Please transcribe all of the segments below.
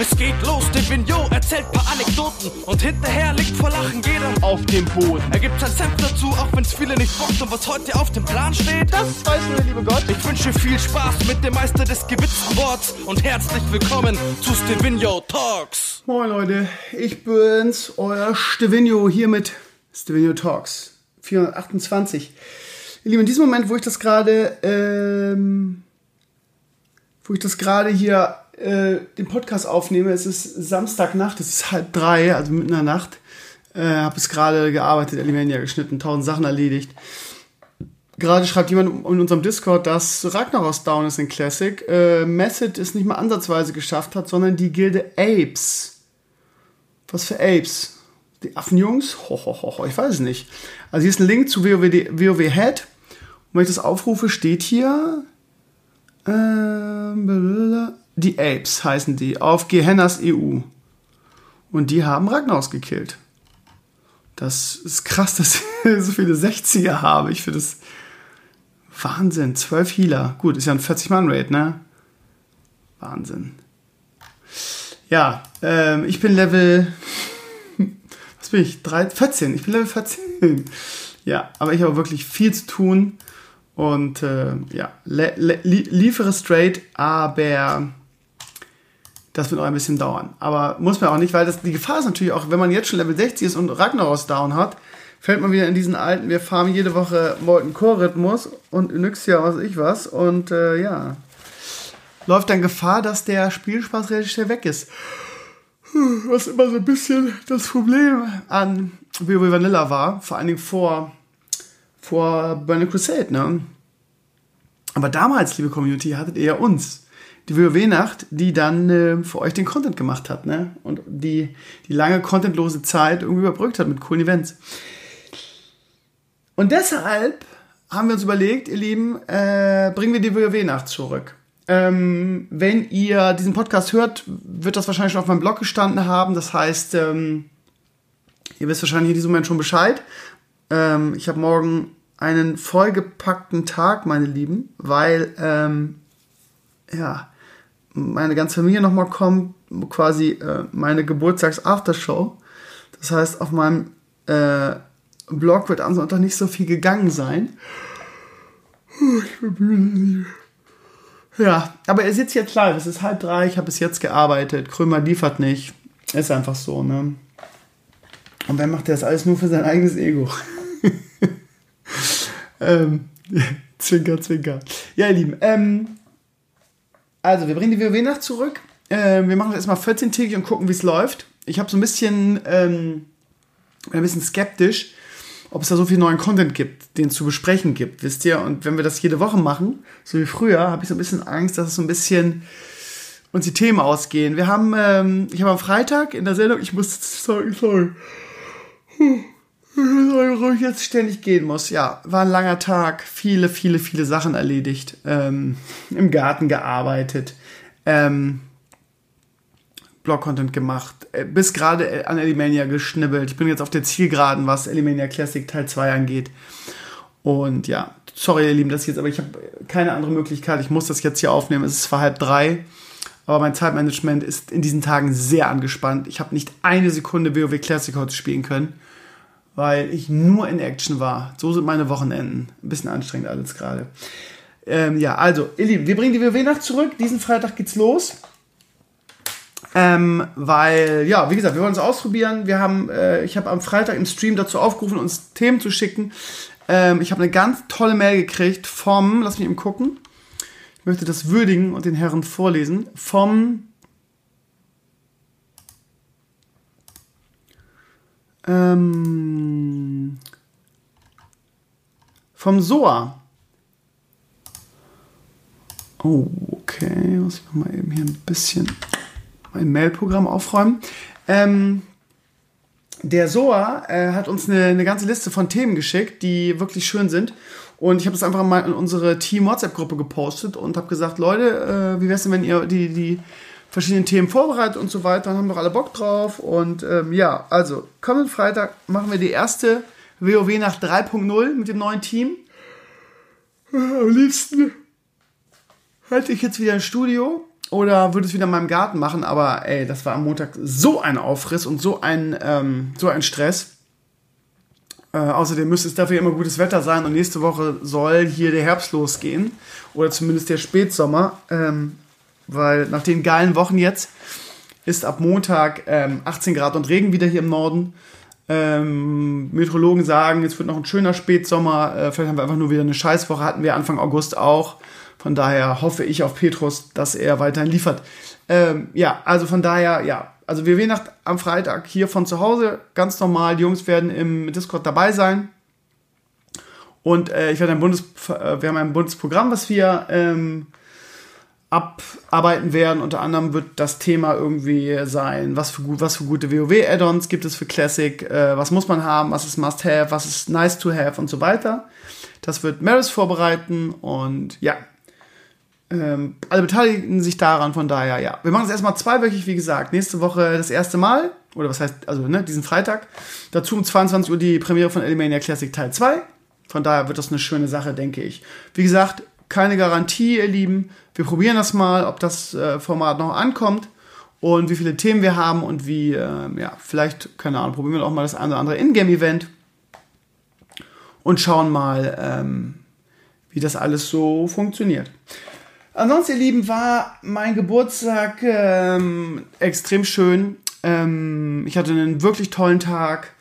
Es geht los, Divino erzählt paar Anekdoten und hinterher liegt vor Lachen jeder auf dem Boden. Er gibt sein Senf dazu, auch wenn's viele nicht bockt und was heute auf dem Plan steht, das weiß nur der liebe Gott. Ich wünsche viel Spaß mit dem Meister des gewitzten Worts und herzlich willkommen zu Stevino Talks. Moin Leute, ich bin's, euer Stevino hier mit Stevino Talks 428. Ihr Lieben, in diesem Moment, wo ich das gerade, ähm, wo ich das gerade hier äh, den Podcast aufnehme, es ist Samstagnacht, es ist halb drei, also mitten in der Nacht. Äh, habe es gerade gearbeitet, Elimania geschnitten, tausend Sachen erledigt. Gerade schreibt jemand in unserem Discord, dass Ragnaros down ist in Classic. Äh, Message es nicht mal ansatzweise geschafft hat, sondern die Gilde Apes. Was für Apes? Die Affenjungs? Ho, ho, ho, ho, ich weiß es nicht. Also hier ist ein Link zu WoW, WoW Head. Und wenn ich das aufrufe, steht hier. Ähm, die Apes heißen die. Auf Gehennas EU. Und die haben Ragnaros gekillt. Das ist krass, dass ich so viele 60er habe. Ich finde das Wahnsinn. 12 Healer. Gut, ist ja ein 40-Mann-Raid, ne? Wahnsinn. Ja, ähm, ich bin Level. Was bin ich? 3, 14. Ich bin Level 14. Ja, aber ich habe wirklich viel zu tun. Und äh, ja, liefere straight, aber das wird auch ein bisschen dauern. Aber muss man auch nicht, weil das, die Gefahr ist natürlich auch, wenn man jetzt schon Level 60 ist und Ragnaros down hat, fällt man wieder in diesen alten, wir farmen jede Woche Molten Core-Rhythmus und Nyxia, was ich was. Und äh, ja, läuft dann Gefahr, dass der Spielspaß relativ schnell weg ist. Was immer so ein bisschen das Problem an WoW Vanilla war, vor allen Dingen vor, vor Burning Crusade, ne? Aber damals, liebe Community, hattet ihr ja uns die WoW-Nacht, die dann äh, für euch den Content gemacht hat, ne? Und die, die lange contentlose Zeit irgendwie überbrückt hat mit coolen Events. Und deshalb haben wir uns überlegt, ihr Lieben, äh, bringen wir die WoW-Nacht zurück. Ähm, wenn ihr diesen Podcast hört, wird das wahrscheinlich schon auf meinem Blog gestanden haben. Das heißt, ähm, ihr wisst wahrscheinlich in diesem Moment schon Bescheid. Ähm, ich habe morgen einen vollgepackten Tag, meine Lieben, weil ähm, ja, meine ganze Familie nochmal kommt, quasi äh, meine Geburtstags-Aftershow. Das heißt, auf meinem äh, Blog wird am Sonntag nicht so viel gegangen sein. Ich bin müde. Ja, aber er sitzt jetzt live. Es ist halb drei, ich habe bis jetzt gearbeitet. Krömer liefert nicht. Ist einfach so, ne? Und wer macht das alles nur für sein eigenes Ego? ähm, zwinker, zwinker. Ja, ihr Lieben, ähm, also, wir bringen die WoW-Nacht zurück. Äh, wir machen das erstmal 14-tägig und gucken, wie es läuft. Ich habe so ein bisschen, ähm, ein bisschen skeptisch, ob es da so viel neuen Content gibt, den es zu besprechen gibt, wisst ihr? Und wenn wir das jede Woche machen, so wie früher, habe ich so ein bisschen Angst, dass es so ein bisschen uns die Themen ausgehen. Wir haben, ähm, ich habe am Freitag in der Sendung, ich muss, sorry, sorry, warum ich jetzt ständig gehen muss. Ja, war ein langer Tag, viele, viele, viele Sachen erledigt, ähm, im Garten gearbeitet, ähm, Blog-Content gemacht, äh, bis gerade an Elimania geschnibbelt. Ich bin jetzt auf der Zielgeraden, was Elimania Classic Teil 2 angeht. Und ja, sorry ihr Lieben, das jetzt, aber ich habe keine andere Möglichkeit. Ich muss das jetzt hier aufnehmen. Es ist zwar halb drei, aber mein Zeitmanagement ist in diesen Tagen sehr angespannt. Ich habe nicht eine Sekunde WoW Classic heute spielen können weil ich nur in Action war. So sind meine Wochenenden. Ein bisschen anstrengend alles gerade. Ähm, ja, also, ihr Lieben, wir bringen die WoW-Nacht zurück. Diesen Freitag geht's los. Ähm, weil, ja, wie gesagt, wir wollen es ausprobieren. Wir haben, äh, ich habe am Freitag im Stream dazu aufgerufen, uns Themen zu schicken. Ähm, ich habe eine ganz tolle Mail gekriegt vom, lass mich eben gucken. Ich möchte das würdigen und den Herren vorlesen. Vom Ähm, vom SOA. Oh, okay. Muss ich mal eben hier ein bisschen mein Mailprogramm aufräumen. Ähm, der SOA äh, hat uns eine, eine, ganze Liste von Themen geschickt, die wirklich schön sind. Und ich habe das einfach mal in unsere Team-WhatsApp-Gruppe gepostet und habe gesagt, Leute, äh, wie wär's denn, wenn ihr die, die verschiedenen Themen vorbereitet und so weiter. Dann haben wir alle Bock drauf. Und ähm, ja, also kommenden Freitag machen wir die erste WoW nach 3.0 mit dem neuen Team. Am liebsten hätte ich jetzt wieder ein Studio. oder würde es wieder in meinem Garten machen. Aber ey, das war am Montag so ein Aufriss und so ein, ähm, so ein Stress. Äh, außerdem müsste es dafür immer gutes Wetter sein und nächste Woche soll hier der Herbst losgehen. Oder zumindest der Spätsommer. Ähm, weil nach den geilen Wochen jetzt ist ab Montag ähm, 18 Grad und Regen wieder hier im Norden. Ähm, Meteorologen sagen, es wird noch ein schöner Spätsommer. Äh, vielleicht haben wir einfach nur wieder eine Scheißwoche. Hatten wir Anfang August auch. Von daher hoffe ich auf Petrus, dass er weiterhin liefert. Ähm, ja, also von daher, ja. Also wir werden am Freitag hier von zu Hause ganz normal. Die Jungs werden im Discord dabei sein. Und äh, ich werde ein Bundes, äh, wir haben ein Bundesprogramm, was wir ähm, abarbeiten werden. Unter anderem wird das Thema irgendwie sein, was für, was für gute WoW-Add-ons gibt es für Classic, äh, was muss man haben, was ist Must-Have, was ist Nice-to-Have und so weiter. Das wird Maris vorbereiten und ja, ähm, alle beteiligen sich daran, von daher, ja. Wir machen es erstmal zweiwöchig, wie gesagt. Nächste Woche das erste Mal, oder was heißt, also ne, diesen Freitag. Dazu um 22 Uhr die Premiere von Elimania Classic Teil 2. Von daher wird das eine schöne Sache, denke ich. Wie gesagt, keine Garantie, ihr Lieben. Wir probieren das mal, ob das äh, Format noch ankommt und wie viele Themen wir haben und wie, äh, ja, vielleicht, keine Ahnung, probieren wir auch mal das eine oder andere Ingame-Event und schauen mal, ähm, wie das alles so funktioniert. Ansonsten, ihr Lieben, war mein Geburtstag ähm, extrem schön. Ähm, ich hatte einen wirklich tollen Tag.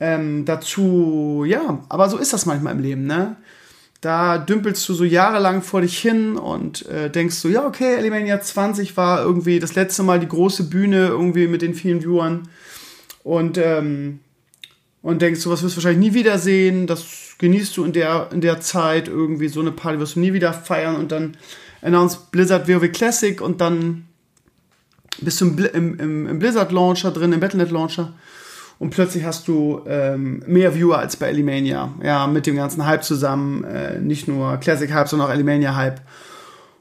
Ähm, dazu, ja, aber so ist das manchmal im Leben, ne? Da dümpelst du so jahrelang vor dich hin und äh, denkst so, ja, okay, Elimania 20 war irgendwie das letzte Mal die große Bühne irgendwie mit den vielen Viewern. Und, ähm, und denkst du, was wirst du wahrscheinlich nie wiedersehen. Das genießt du in der, in der Zeit irgendwie. So eine Party wirst du nie wieder feiern. Und dann announced Blizzard WoW Classic und dann bist du im, im, im Blizzard Launcher drin, im Battle.net Launcher und plötzlich hast du ähm, mehr Viewer als bei Elimania. Ja, mit dem ganzen Hype zusammen. Äh, nicht nur Classic Hype, sondern auch Elimania Hype.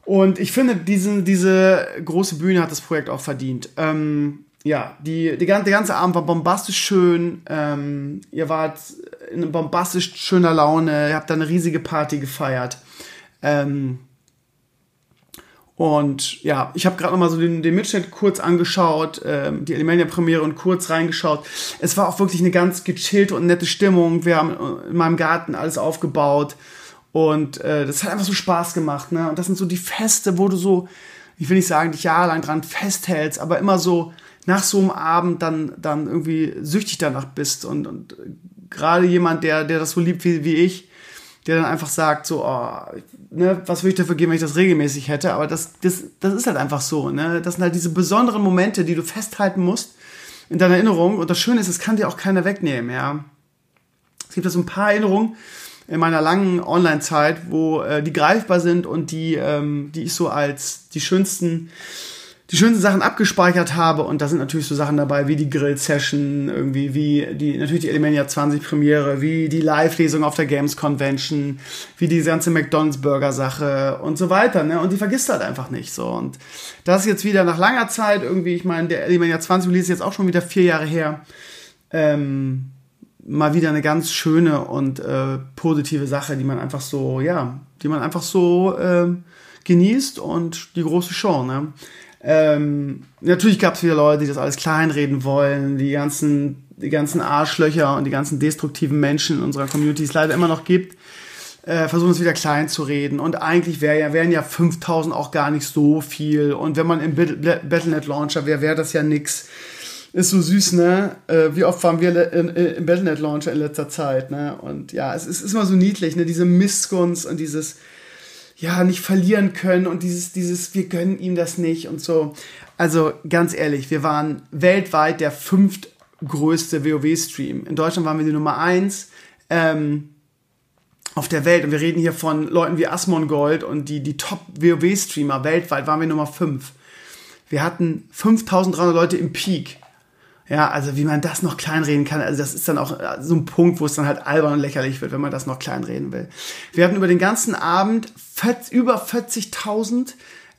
Und ich finde, diesen, diese große Bühne hat das Projekt auch verdient. Ähm, ja, die, die, der ganze Abend war bombastisch schön. Ähm, ihr wart in bombastisch schöner Laune. Ihr habt da eine riesige Party gefeiert. Ähm, und ja, ich habe gerade noch mal so den, den Mitschnitt kurz angeschaut, ähm, die Alimania-Premiere und kurz reingeschaut. Es war auch wirklich eine ganz gechillte und nette Stimmung. Wir haben in meinem Garten alles aufgebaut und äh, das hat einfach so Spaß gemacht. Ne? Und das sind so die Feste, wo du so, ich will nicht sagen, dich jahrelang dran festhältst, aber immer so nach so einem Abend dann, dann irgendwie süchtig danach bist. Und, und gerade jemand, der, der das so liebt wie, wie ich, der dann einfach sagt, so, oh, ne, was würde ich dafür geben, wenn ich das regelmäßig hätte? Aber das, das, das ist halt einfach so. Ne? Das sind halt diese besonderen Momente, die du festhalten musst in deiner Erinnerung. Und das Schöne ist, es kann dir auch keiner wegnehmen. Ja? Es gibt da so ein paar Erinnerungen in meiner langen Online-Zeit, wo äh, die greifbar sind und die, ähm, die ich so als die schönsten die schönsten Sachen abgespeichert habe und da sind natürlich so Sachen dabei wie die Grill-Session, irgendwie wie die, natürlich die Elemania 20 Premiere, wie die Live-Lesung auf der Games Convention, wie die ganze McDonalds-Burger-Sache und so weiter, ne? Und die vergisst halt einfach nicht, so. Und das jetzt wieder nach langer Zeit irgendwie, ich meine, der Elemania 20 Release ist jetzt auch schon wieder vier Jahre her, ähm, mal wieder eine ganz schöne und äh, positive Sache, die man einfach so, ja, die man einfach so äh, genießt und die große Show, ne? Ähm, natürlich gab es wieder Leute, die das alles kleinreden wollen, die ganzen, die ganzen Arschlöcher und die ganzen destruktiven Menschen in unserer Community, die es leider immer noch gibt, äh, versuchen es wieder klein zu reden. Und eigentlich wär ja, wären ja 5000 auch gar nicht so viel. Und wenn man im Battlenet Launcher wäre, wäre das ja nix. Ist so süß, ne? Äh, wie oft waren wir im Battlenet Launcher in letzter Zeit, ne? Und ja, es ist, ist immer so niedlich, ne? Diese Missgunst und dieses, ja, nicht verlieren können und dieses, dieses, wir gönnen ihm das nicht und so. Also ganz ehrlich, wir waren weltweit der fünftgrößte WoW-Stream. In Deutschland waren wir die Nummer eins ähm, auf der Welt. Und wir reden hier von Leuten wie Asmongold und die, die Top-WoW-Streamer weltweit waren wir Nummer fünf. Wir hatten 5300 Leute im Peak. Ja, also wie man das noch kleinreden kann, also das ist dann auch äh, so ein Punkt, wo es dann halt albern und lächerlich wird, wenn man das noch kleinreden will. Wir hatten über den ganzen Abend über 40.000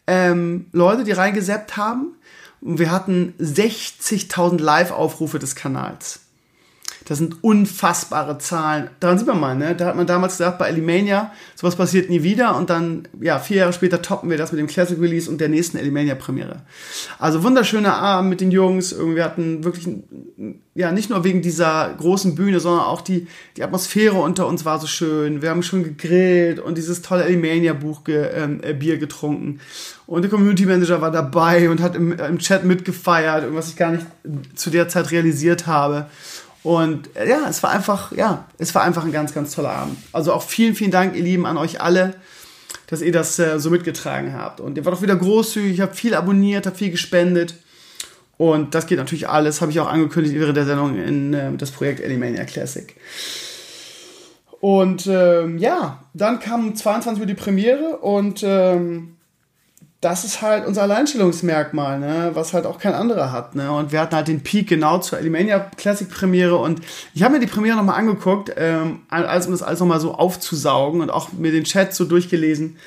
ähm, Leute, die reingeseppt haben. Und wir hatten 60.000 Live-Aufrufe des Kanals. Das sind unfassbare Zahlen. Daran sieht man mal, ne? Da hat man damals gesagt, bei Elimania, sowas passiert nie wieder. Und dann, ja, vier Jahre später toppen wir das mit dem Classic Release und der nächsten Elimania-Premiere. Also wunderschöner Abend mit den Jungs. Wir hatten wirklich, ja, nicht nur wegen dieser großen Bühne, sondern auch die, die Atmosphäre unter uns war so schön. Wir haben schon gegrillt und dieses tolle Elimania-Buch, ge, ähm, äh, Bier getrunken. Und der Community Manager war dabei und hat im, im Chat mitgefeiert, was ich gar nicht zu der Zeit realisiert habe. Und äh, ja, es war einfach, ja, es war einfach ein ganz, ganz toller Abend. Also auch vielen, vielen Dank, ihr Lieben, an euch alle, dass ihr das äh, so mitgetragen habt. Und ihr wart auch wieder großzügig, habt viel abonniert, habt viel gespendet. Und das geht natürlich alles, habe ich auch angekündigt während der Sendung in äh, das Projekt Animania Classic. Und ähm, ja, dann kam 22 Uhr die Premiere und ähm, das ist halt unser Alleinstellungsmerkmal, ne? was halt auch kein anderer hat. Ne? Und wir hatten halt den Peak genau zur Alimania Classic Premiere und ich habe mir die Premiere nochmal angeguckt, ähm, als um das alles nochmal so aufzusaugen und auch mir den Chat so durchgelesen.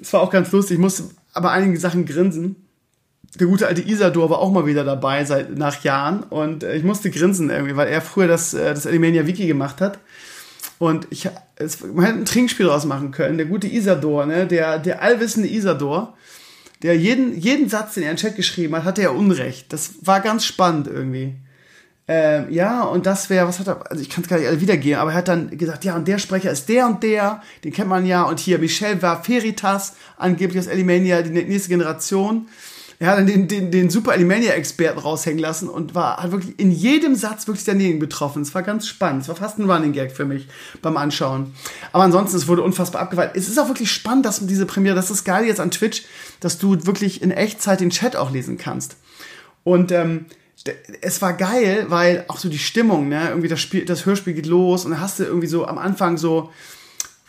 Es war auch ganz lustig, ich musste aber einige Sachen grinsen. Der gute alte Isador war auch mal wieder dabei seit nach Jahren und äh, ich musste grinsen irgendwie, weil er früher das, äh, das Alimania Wiki gemacht hat. Und ich, es, man hätte ein Trinkspiel draus machen können. Der gute Isador, ne? der, der allwissende Isador, der jeden, jeden Satz, den er in den Chat geschrieben hat, hatte er Unrecht. Das war ganz spannend irgendwie. Ähm, ja, und das wäre, was hat er, also ich kann es gar nicht alle wiedergeben, aber er hat dann gesagt, ja, und der Sprecher ist der und der, den kennt man ja, und hier, Michel war Feritas, angeblich aus Elimania, die nächste Generation er hat dann den, den, den Super Alimania-Experten raushängen lassen und war, hat wirklich in jedem Satz wirklich daneben betroffen. Es war ganz spannend. Es war fast ein Running Gag für mich beim Anschauen. Aber ansonsten, es wurde unfassbar abgeweiht. Es ist auch wirklich spannend, dass diese Premiere, das ist geil jetzt an Twitch, dass du wirklich in Echtzeit den Chat auch lesen kannst. Und ähm, es war geil, weil auch so die Stimmung, ne, irgendwie das Spiel, das Hörspiel geht los und dann hast du irgendwie so am Anfang so,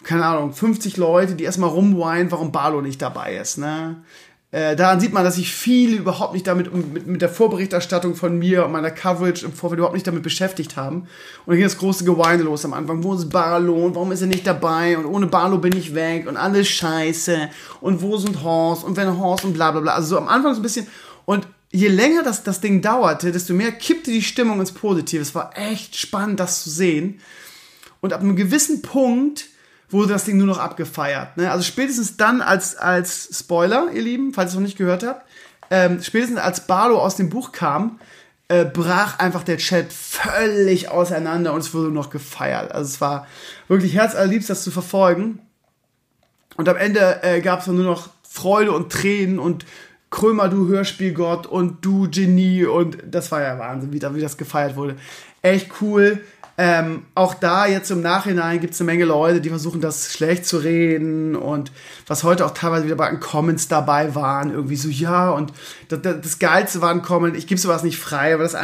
keine Ahnung, 50 Leute, die erstmal rumweinen, warum Barlo nicht dabei ist, ne? Äh, daran sieht man, dass ich viel überhaupt nicht damit, mit, mit der Vorberichterstattung von mir und meiner Coverage im Vorfeld überhaupt nicht damit beschäftigt haben. Und dann ging das große Geweine los am Anfang. Wo ist Barlow und warum ist er nicht dabei? Und ohne Barlow bin ich weg und alles scheiße. Und wo sind Horst? Und wenn Horst und bla bla bla. Also so am Anfang so ein bisschen. Und je länger das, das Ding dauerte, desto mehr kippte die Stimmung ins Positive. Es war echt spannend, das zu sehen. Und ab einem gewissen Punkt wurde das Ding nur noch abgefeiert. Ne? Also spätestens dann als, als Spoiler, ihr Lieben, falls ihr es noch nicht gehört habt, ähm, spätestens als Barlow aus dem Buch kam, äh, brach einfach der Chat völlig auseinander und es wurde nur noch gefeiert. Also es war wirklich herzallerliebst, das zu verfolgen. Und am Ende äh, gab es nur noch Freude und Tränen und Krömer, du Hörspielgott und du Genie und das war ja Wahnsinn, wie, wie das gefeiert wurde. Echt cool. Ähm, auch da jetzt im Nachhinein gibt es eine Menge Leute, die versuchen, das schlecht zu reden und was heute auch teilweise wieder bei den Comments dabei waren, irgendwie so, ja, und das, das Geilste waren Comments, ich gebe sowas nicht frei, aber das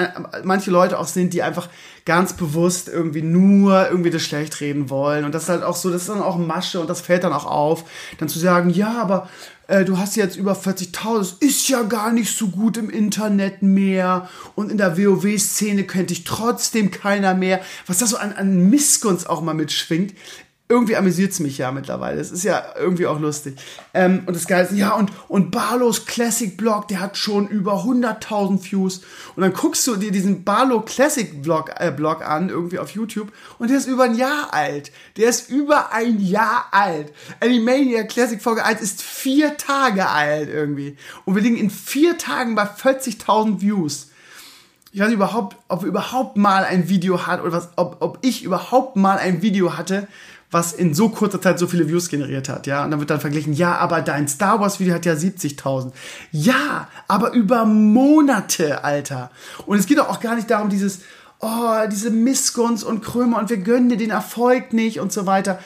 manche Leute auch sind, die einfach ganz bewusst irgendwie nur irgendwie das schlecht reden wollen. Und das ist halt auch so, das ist dann auch Masche und das fällt dann auch auf, dann zu sagen, ja, aber äh, du hast jetzt über 40.000, das ist ja gar nicht so gut im Internet mehr und in der WoW-Szene könnte ich trotzdem keiner mehr. Was da so an, an Missgunst auch mal mitschwingt, irgendwie amüsiert es mich ja mittlerweile. Das ist ja irgendwie auch lustig. Ähm, und das Geile ist, ja, und, und Barlos Classic Blog, der hat schon über 100.000 Views. Und dann guckst du dir diesen Barlow Classic Blog, äh, Blog an, irgendwie auf YouTube, und der ist über ein Jahr alt. Der ist über ein Jahr alt. Animania Classic Folge 1 ist vier Tage alt irgendwie. Und wir liegen in vier Tagen bei 40.000 Views. Ich weiß überhaupt, ob überhaupt mal ein Video hat oder was, ob, ob ich überhaupt mal ein Video hatte, was in so kurzer Zeit so viele Views generiert hat, ja. Und dann wird dann verglichen, ja, aber dein Star Wars Video hat ja 70.000. Ja, aber über Monate, Alter. Und es geht auch gar nicht darum, dieses, oh, diese Missgunst und Krömer und wir gönnen dir den Erfolg nicht und so weiter.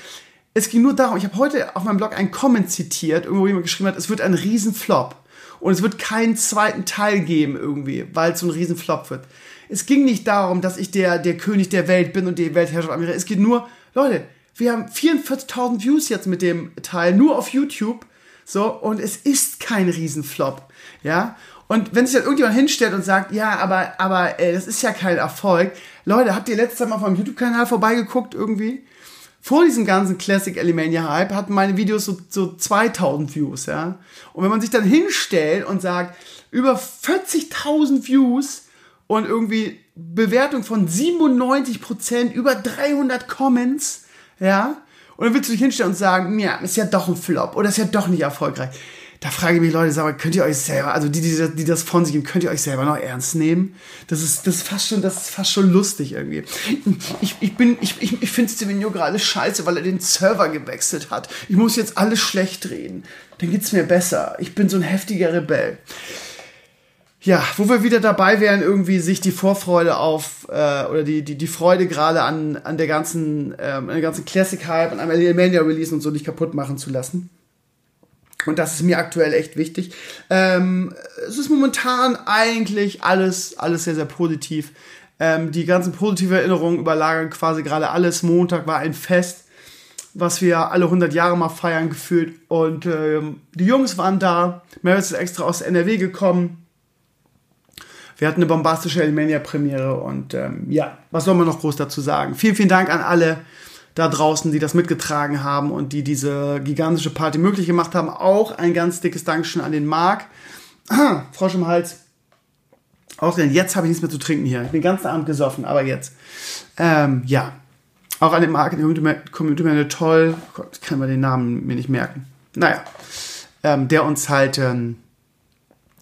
Es ging nur darum, ich habe heute auf meinem Blog einen Comment zitiert, irgendwo jemand geschrieben hat, es wird ein Riesenflop. Und es wird keinen zweiten Teil geben irgendwie, weil es so ein Riesenflop wird. Es ging nicht darum, dass ich der, der König der Welt bin und die Weltherrschaft Amerika. Es geht nur, Leute, wir haben 44.000 Views jetzt mit dem Teil, nur auf YouTube. So, und es ist kein Riesenflop. Ja. Und wenn sich dann irgendjemand hinstellt und sagt, ja, aber, aber, ey, das ist ja kein Erfolg. Leute, habt ihr letztes Mal auf meinem YouTube-Kanal vorbeigeguckt irgendwie? Vor diesem ganzen Classic Alimania Hype hatten meine Videos so, so 2000 Views, ja. Und wenn man sich dann hinstellt und sagt, über 40.000 Views und irgendwie Bewertung von 97%, über 300 Comments, ja. Und dann willst du dich hinstellen und sagen, ja, ist ja doch ein Flop oder ist ja doch nicht erfolgreich. Da frage ich mich, Leute, sag mal, könnt ihr euch selber, also die, die, die das von sich geben, könnt ihr euch selber noch ernst nehmen? Das ist, das ist fast schon, das ist fast schon lustig irgendwie. Ich, ich bin, ich, ich, ich finde Steven Yoga alles scheiße, weil er den Server gewechselt hat. Ich muss jetzt alles schlecht reden. Dann geht's mir besser. Ich bin so ein heftiger Rebell. Ja, wo wir wieder dabei wären, irgendwie sich die Vorfreude auf äh, oder die, die, die Freude gerade an, an der ganzen, ähm, an der ganzen Classic-Hype, an einem Elemania-Release und so nicht kaputt machen zu lassen. Und das ist mir aktuell echt wichtig. Ähm, es ist momentan eigentlich alles, alles sehr, sehr positiv. Ähm, die ganzen positiven Erinnerungen überlagern quasi gerade alles. Montag war ein Fest, was wir alle 100 Jahre mal feiern gefühlt. Und ähm, die Jungs waren da. Meredith ist extra aus NRW gekommen. Wir hatten eine bombastische Elemania-Premiere und ähm, ja, was soll man noch groß dazu sagen? Vielen, vielen Dank an alle da draußen, die das mitgetragen haben und die diese gigantische Party möglich gemacht haben. Auch ein ganz dickes Dankeschön an den Marc. Ah, Frosch im Hals. Ausgerechnet, jetzt habe ich nichts mehr zu trinken hier. Ich bin den ganzen Abend gesoffen, aber jetzt. Ähm, ja. Auch an den Marc, den Community Manager, toll. Oh Gott, ich kann mir den Namen mir nicht merken. Naja. Ähm, der uns halt ähm,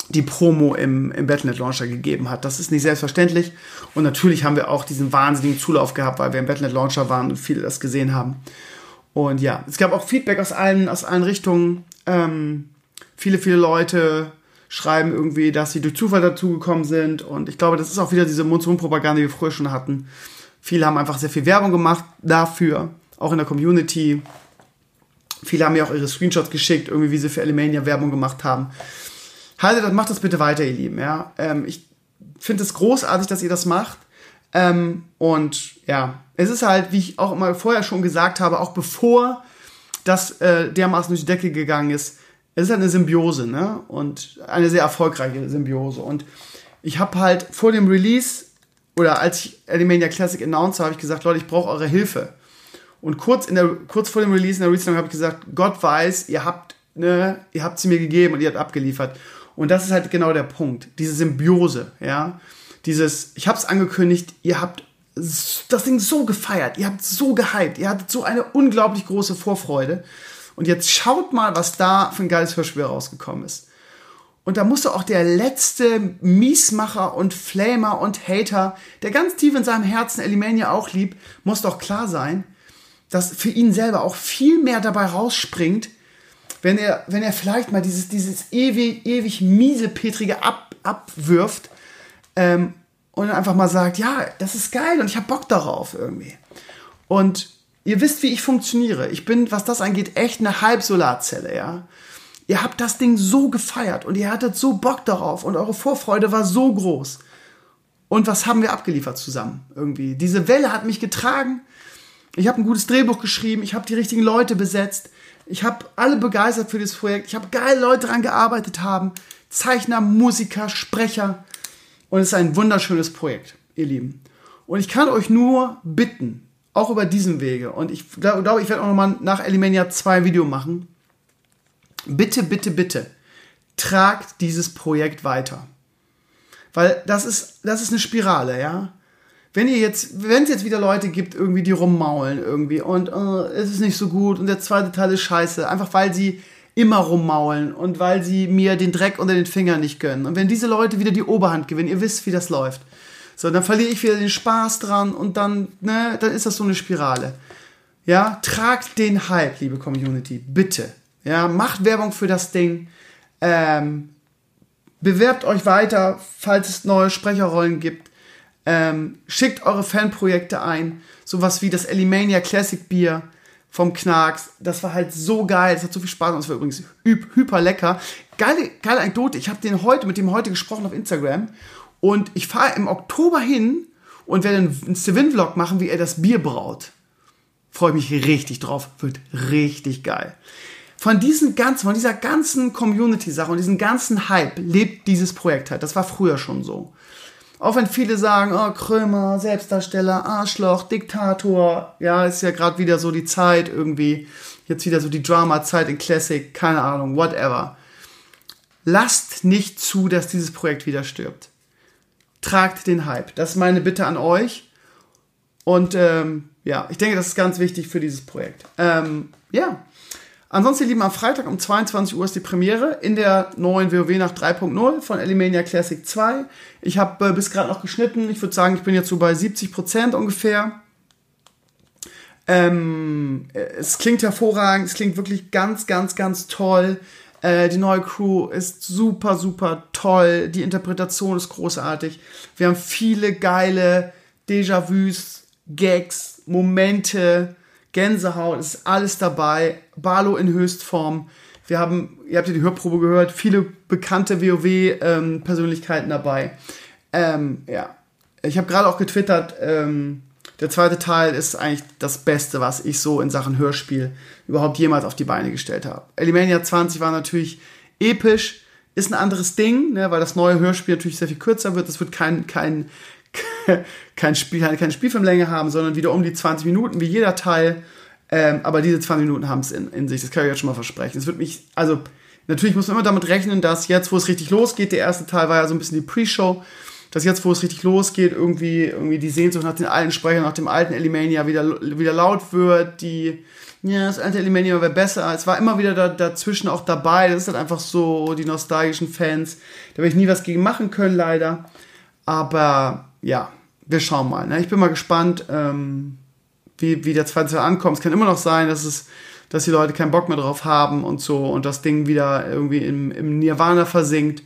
die Promo im, im Battlenet Launcher gegeben hat. Das ist nicht selbstverständlich. Und natürlich haben wir auch diesen wahnsinnigen Zulauf gehabt, weil wir im Battlenet Launcher waren und viele das gesehen haben. Und ja, es gab auch Feedback aus allen, aus allen Richtungen. Ähm, viele, viele Leute schreiben irgendwie, dass sie durch Zufall dazugekommen sind. Und ich glaube, das ist auch wieder diese Mund-zu-Mund-Propaganda, die wir früher schon hatten. Viele haben einfach sehr viel Werbung gemacht dafür, auch in der Community. Viele haben mir auch ihre Screenshots geschickt, irgendwie, wie sie für Alemania Werbung gemacht haben haltet das, macht das bitte weiter, ihr Lieben. Ja? Ähm, ich finde es großartig, dass ihr das macht. Ähm, und ja, es ist halt, wie ich auch immer vorher schon gesagt habe, auch bevor das äh, dermaßen durch die Decke gegangen ist, es ist halt eine Symbiose, ne? Und eine sehr erfolgreiche Symbiose. Und ich habe halt vor dem Release oder als ich Alimania Classic announced habe, ich gesagt, Leute, ich brauche eure Hilfe. Und kurz, in der, kurz vor dem Release in der Release habe ich gesagt, Gott weiß, ihr habt, ne, ihr habt sie mir gegeben und ihr habt abgeliefert. Und das ist halt genau der Punkt. Diese Symbiose, ja. Dieses, ich hab's angekündigt, ihr habt das Ding so gefeiert, ihr habt so gehypt, ihr hattet so eine unglaublich große Vorfreude. Und jetzt schaut mal, was da für ein geiles Hörspiel rausgekommen ist. Und da musste auch der letzte Miesmacher und Flamer und Hater, der ganz tief in seinem Herzen Elimania auch liebt, muss doch klar sein, dass für ihn selber auch viel mehr dabei rausspringt, wenn er, wenn er vielleicht mal dieses, dieses ewig, ewig miesepetrige ab, abwirft ähm, und einfach mal sagt, ja, das ist geil und ich habe Bock darauf irgendwie. Und ihr wisst, wie ich funktioniere. Ich bin, was das angeht, echt eine Halbsolarzelle, ja. Ihr habt das Ding so gefeiert und ihr hattet so Bock darauf und eure Vorfreude war so groß. Und was haben wir abgeliefert zusammen irgendwie? Diese Welle hat mich getragen. Ich habe ein gutes Drehbuch geschrieben, ich habe die richtigen Leute besetzt, ich habe alle begeistert für dieses Projekt. Ich habe geile Leute daran gearbeitet haben. Zeichner, Musiker, Sprecher. Und es ist ein wunderschönes Projekt, ihr Lieben. Und ich kann euch nur bitten, auch über diesen Wege, und ich glaube, glaub, ich werde auch nochmal nach Elimania 2 ein Video machen. Bitte, bitte, bitte, tragt dieses Projekt weiter. Weil das ist, das ist eine Spirale, ja wenn ihr jetzt, wenn es jetzt wieder Leute gibt, irgendwie, die rummaulen irgendwie und uh, es ist nicht so gut und der zweite Teil ist scheiße, einfach weil sie immer rummaulen und weil sie mir den Dreck unter den Fingern nicht gönnen. Und wenn diese Leute wieder die Oberhand gewinnen, ihr wisst, wie das läuft. So, dann verliere ich wieder den Spaß dran und dann, ne, dann ist das so eine Spirale. Ja, tragt den Hype, liebe Community, bitte. Ja, macht Werbung für das Ding. Ähm, bewerbt euch weiter, falls es neue Sprecherrollen gibt. Ähm, schickt eure Fanprojekte ein. Sowas wie das Elimania Classic Bier vom Knarks. Das war halt so geil. Es hat so viel Spaß gemacht. Es war übrigens hyper lecker. Geile, geile Anekdote. Ich habe den heute, mit dem heute gesprochen auf Instagram. Und ich fahre im Oktober hin und werde einen Steven-Vlog machen, wie er das Bier braut. Freue mich richtig drauf. Wird richtig geil. Von diesen ganzen, von dieser ganzen Community-Sache und diesem ganzen Hype lebt dieses Projekt halt. Das war früher schon so. Auch wenn viele sagen, oh, Krömer, Selbstdarsteller, Arschloch, Diktator. Ja, ist ja gerade wieder so die Zeit irgendwie. Jetzt wieder so die Drama-Zeit in Classic, keine Ahnung, whatever. Lasst nicht zu, dass dieses Projekt wieder stirbt. tragt den Hype. Das ist meine Bitte an euch. Und ähm, ja, ich denke, das ist ganz wichtig für dieses Projekt. Ähm, ja. Ansonsten, ihr Lieben, am Freitag um 22 Uhr ist die Premiere in der neuen WoW nach 3.0 von Elimania Classic 2. Ich habe äh, bis gerade noch geschnitten. Ich würde sagen, ich bin jetzt so bei 70% ungefähr. Ähm, es klingt hervorragend, es klingt wirklich ganz, ganz, ganz toll. Äh, die neue Crew ist super, super toll. Die Interpretation ist großartig. Wir haben viele geile Déjà-vus, Gags, Momente, Gänsehaut, ist alles dabei. Barlo in Höchstform. Wir haben, ihr habt ja die Hörprobe gehört, viele bekannte WoW-Persönlichkeiten ähm, dabei. Ähm, ja, ich habe gerade auch getwittert, ähm, der zweite Teil ist eigentlich das Beste, was ich so in Sachen Hörspiel überhaupt jemals auf die Beine gestellt habe. Elimania 20 war natürlich episch, ist ein anderes Ding, ne, weil das neue Hörspiel natürlich sehr viel kürzer wird. Das wird kein, kein, kein, Spiel, keine Spielfilmlänge haben, sondern wieder um die 20 Minuten, wie jeder Teil. Ähm, aber diese 20 Minuten haben es in, in sich, das kann ich jetzt schon mal versprechen. Es wird mich, also natürlich muss man immer damit rechnen, dass jetzt, wo es richtig losgeht, der erste Teil war ja so ein bisschen die Pre-Show, dass jetzt, wo es richtig losgeht, irgendwie, irgendwie die Sehnsucht nach den alten Sprechern, nach dem alten Elimania wieder, wieder laut wird, die, ja, das alte Elimania wäre besser. Es war immer wieder da, dazwischen auch dabei. Das ist halt einfach so, die nostalgischen Fans. Da werde ich nie was gegen machen können, leider. Aber ja, wir schauen mal. Ne? Ich bin mal gespannt, ähm, wie, wie der zweite Teil ankommt. Es kann immer noch sein, dass es dass die Leute keinen Bock mehr drauf haben und so und das Ding wieder irgendwie im, im Nirvana versinkt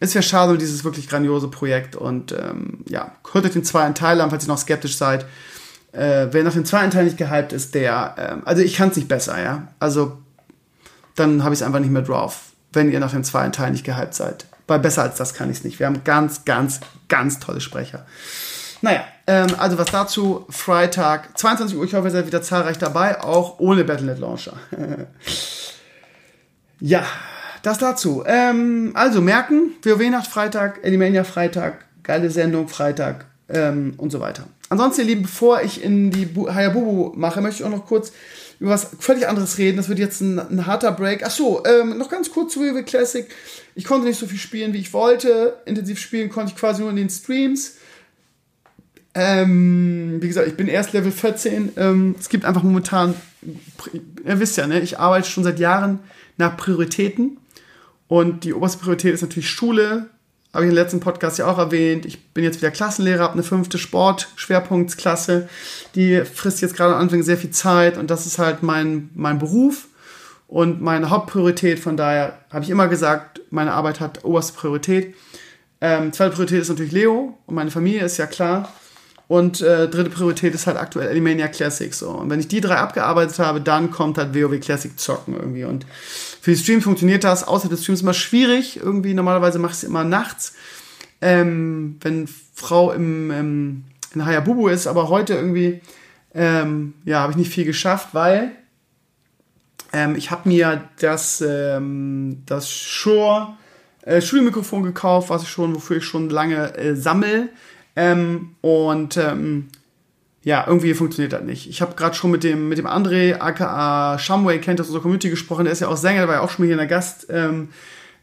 es wäre schade um dieses wirklich grandiose Projekt. Und ähm, ja, hört euch den zweiten Teil an, falls ihr noch skeptisch seid. Äh, wer nach dem zweiten Teil nicht gehypt ist, der, äh, also ich kann es nicht besser, ja. Also dann habe ich es einfach nicht mehr drauf, wenn ihr nach dem zweiten Teil nicht gehypt seid. Weil besser als das kann ich es nicht. Wir haben ganz, ganz, ganz tolle Sprecher. Naja, ähm, also was dazu, Freitag, 22 Uhr, ich hoffe, ihr seid wieder zahlreich dabei, auch ohne Battlenet Launcher. ja, das dazu. Ähm, also merken, WoW Nacht Freitag, Elimania Freitag, geile Sendung Freitag ähm, und so weiter. Ansonsten, ihr Lieben, bevor ich in die Hayabubu mache, möchte ich auch noch kurz über was völlig anderes reden. Das wird jetzt ein, ein harter Break. Ach so, ähm, noch ganz kurz zu WoW Classic. Ich konnte nicht so viel spielen, wie ich wollte. Intensiv spielen konnte ich quasi nur in den Streams. Ähm, wie gesagt, ich bin erst Level 14. Ähm, es gibt einfach momentan, ihr wisst ja, ne, ich arbeite schon seit Jahren nach Prioritäten. Und die oberste Priorität ist natürlich Schule. Habe ich im letzten Podcast ja auch erwähnt. Ich bin jetzt wieder Klassenlehrer, habe eine fünfte Sport-Schwerpunktsklasse. Die frisst jetzt gerade am Anfang sehr viel Zeit und das ist halt mein, mein Beruf und meine Hauptpriorität. Von daher habe ich immer gesagt, meine Arbeit hat oberste Priorität. Ähm, zweite Priorität ist natürlich Leo und meine Familie ist ja klar. Und äh, dritte Priorität ist halt aktuell Elimania Classic. So. Und wenn ich die drei abgearbeitet habe, dann kommt halt WoW Classic zocken irgendwie. Und für die Streams funktioniert das. Außerhalb des Streams immer schwierig. Irgendwie normalerweise mache ich es immer nachts. Ähm, wenn Frau im, ähm, in Hayabubu ist. Aber heute irgendwie, ähm, ja, habe ich nicht viel geschafft, weil ähm, ich habe mir das, ähm, das Shure äh, Schulmikrofon gekauft, was ich schon, wofür ich schon lange äh, sammle ähm, und ähm, ja, irgendwie funktioniert das nicht. Ich habe gerade schon mit dem, mit dem André, aka Shumway, kennt das unsere Community gesprochen. Der ist ja auch Sänger, der war ja auch schon hier in der Gast, ähm,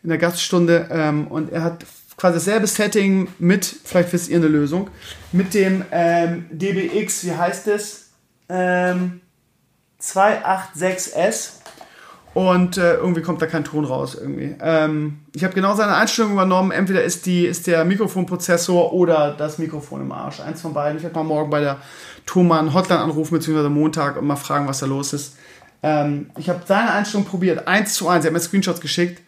in der Gaststunde. Ähm, und er hat quasi dasselbe Setting mit, vielleicht wisst ihr eine Lösung, mit dem ähm, DBX, wie heißt es? Ähm, 286S. Und äh, irgendwie kommt da kein Ton raus irgendwie. Ähm, ich habe genau seine Einstellung übernommen. Entweder ist, die, ist der Mikrofonprozessor oder das Mikrofon im Arsch. Eins von beiden. Ich werde mal morgen bei der Thomann Hotline anrufen, beziehungsweise Montag und mal fragen, was da los ist. Ähm, ich habe seine Einstellung probiert. Eins zu eins. Er hat mir Screenshots geschickt.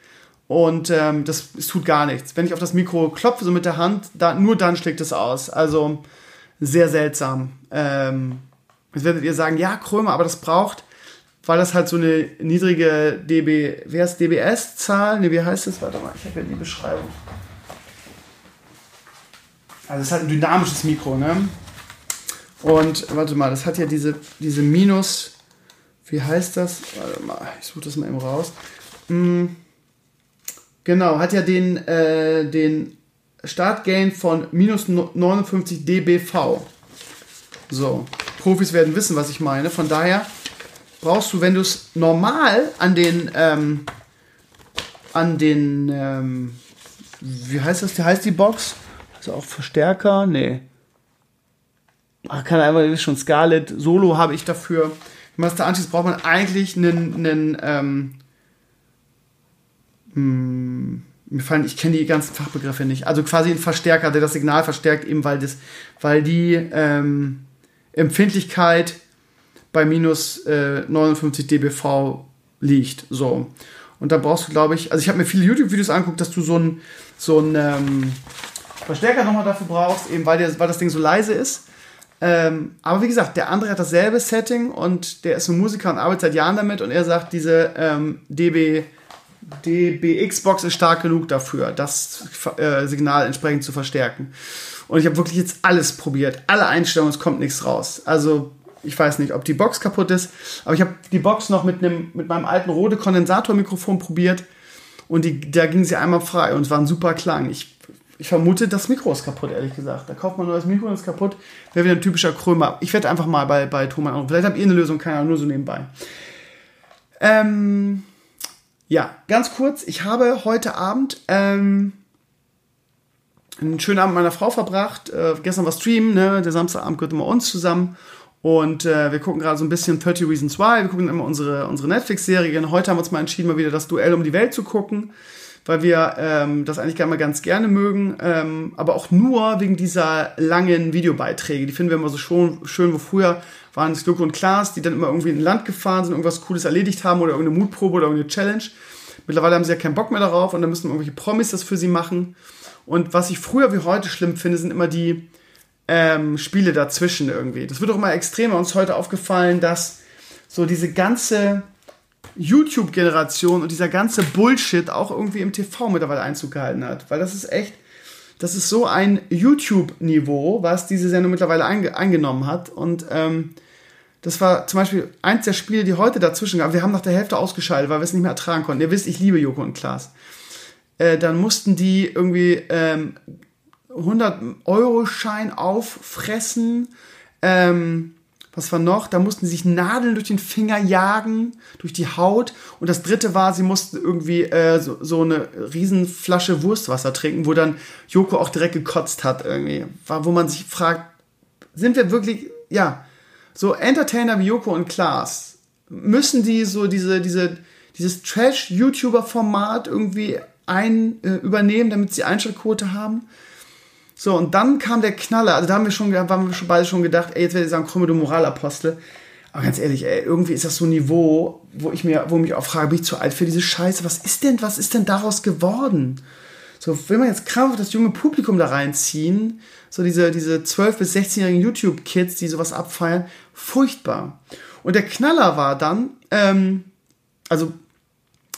Und ähm, das es tut gar nichts. Wenn ich auf das Mikro klopfe, so mit der Hand, da, nur dann schlägt es aus. Also sehr seltsam. Ähm, jetzt werdet ihr sagen, ja, Krömer, aber das braucht weil das halt so eine niedrige DB, wer ist DBS-Zahl? Ne, wie heißt das? Warte mal, ich habe ja die Beschreibung. Also es ist halt ein dynamisches Mikro, ne? Und warte mal, das hat ja diese, diese Minus, wie heißt das? Warte mal, ich suche das mal eben raus. Hm, genau, hat ja den, äh, den Startgain von minus 59 dBV. So, Profis werden wissen, was ich meine. Von daher brauchst du, wenn du es normal an den, ähm, an den, ähm, wie heißt das, wie heißt die Box? Also auch Verstärker? Nee. Ach, kann einfach schon Scarlett. Solo habe ich dafür. Master Anschluss braucht man eigentlich einen, einen ähm, mh, hm, mir fallen, ich kenne die ganzen Fachbegriffe nicht. Also quasi ein Verstärker, der das Signal verstärkt, eben weil das, weil die ähm, Empfindlichkeit bei minus äh, 59 dBV liegt. So. Und da brauchst du, glaube ich, also ich habe mir viele YouTube-Videos angeguckt, dass du so ein, so ein ähm, Verstärker nochmal dafür brauchst, eben weil, der, weil das Ding so leise ist. Ähm, aber wie gesagt, der andere hat dasselbe Setting und der ist ein Musiker und arbeitet seit Jahren damit und er sagt, diese ähm, DB, DBX-Box ist stark genug dafür, das äh, Signal entsprechend zu verstärken. Und ich habe wirklich jetzt alles probiert, alle Einstellungen, es kommt nichts raus. Also ich weiß nicht, ob die Box kaputt ist, aber ich habe die Box noch mit, einem, mit meinem alten Rode Kondensatormikrofon probiert und die, da ging sie einmal frei und es war ein super Klang. Ich ich vermute, das Mikro ist kaputt, ehrlich gesagt. Da kauft man nur das Mikro und ist kaputt. Wäre wieder ein typischer Krömer. Ich werde einfach mal bei, bei Thomann anrufen. Vielleicht habt ihr eine Lösung, keine Ahnung, nur so nebenbei. Ähm, ja, ganz kurz. Ich habe heute Abend ähm, einen schönen Abend mit meiner Frau verbracht. Äh, gestern war Stream, ne? Der Samstagabend gehört immer uns zusammen. Und äh, wir gucken gerade so ein bisschen 30 Reasons Why. Wir gucken immer unsere, unsere Netflix-Serien. Heute haben wir uns mal entschieden, mal wieder das Duell um die Welt zu gucken weil wir ähm, das eigentlich gerne mal ganz gerne mögen, ähm, aber auch nur wegen dieser langen Videobeiträge. Die finden wir immer so schon, schön, wo früher waren es Luke und Klaas, die dann immer irgendwie in ein Land gefahren sind, irgendwas Cooles erledigt haben oder irgendeine Mutprobe oder irgendeine Challenge. Mittlerweile haben sie ja keinen Bock mehr darauf und dann müssen irgendwelche Promis das für sie machen. Und was ich früher wie heute schlimm finde, sind immer die ähm, Spiele dazwischen irgendwie. Das wird auch immer extremer. Uns heute aufgefallen, dass so diese ganze YouTube-Generation und dieser ganze Bullshit auch irgendwie im TV mittlerweile Einzug gehalten hat. Weil das ist echt, das ist so ein YouTube-Niveau, was diese Sendung mittlerweile einge eingenommen hat. Und ähm, das war zum Beispiel eins der Spiele, die heute dazwischen gab. Wir haben nach der Hälfte ausgeschaltet, weil wir es nicht mehr ertragen konnten. Ihr wisst, ich liebe Joko und Klaas. Äh, dann mussten die irgendwie ähm, 100-Euro-Schein auffressen. Ähm, was war noch? Da mussten sie sich Nadeln durch den Finger jagen, durch die Haut. Und das dritte war, sie mussten irgendwie äh, so, so eine Riesenflasche Wurstwasser trinken, wo dann Joko auch direkt gekotzt hat irgendwie. War, wo man sich fragt, sind wir wirklich, ja, so Entertainer wie Joko und Klaas, müssen die so diese, diese, dieses Trash-YouTuber-Format irgendwie ein, äh, übernehmen, damit sie Einschaltquote haben? So, und dann kam der Knaller. Also da haben wir schon, haben wir schon beide schon gedacht, ey, jetzt werde ich sagen, Krümme, du Moralapostel. Aber ganz ehrlich, ey, irgendwie ist das so ein Niveau, wo ich mir, wo mich auch frage, bin ich zu alt für diese Scheiße? Was ist denn, was ist denn daraus geworden? So, will man jetzt krampfhaft das junge Publikum da reinziehen, so diese, diese 12- bis 16-jährigen YouTube-Kids, die sowas abfeiern, furchtbar. Und der Knaller war dann, ähm, also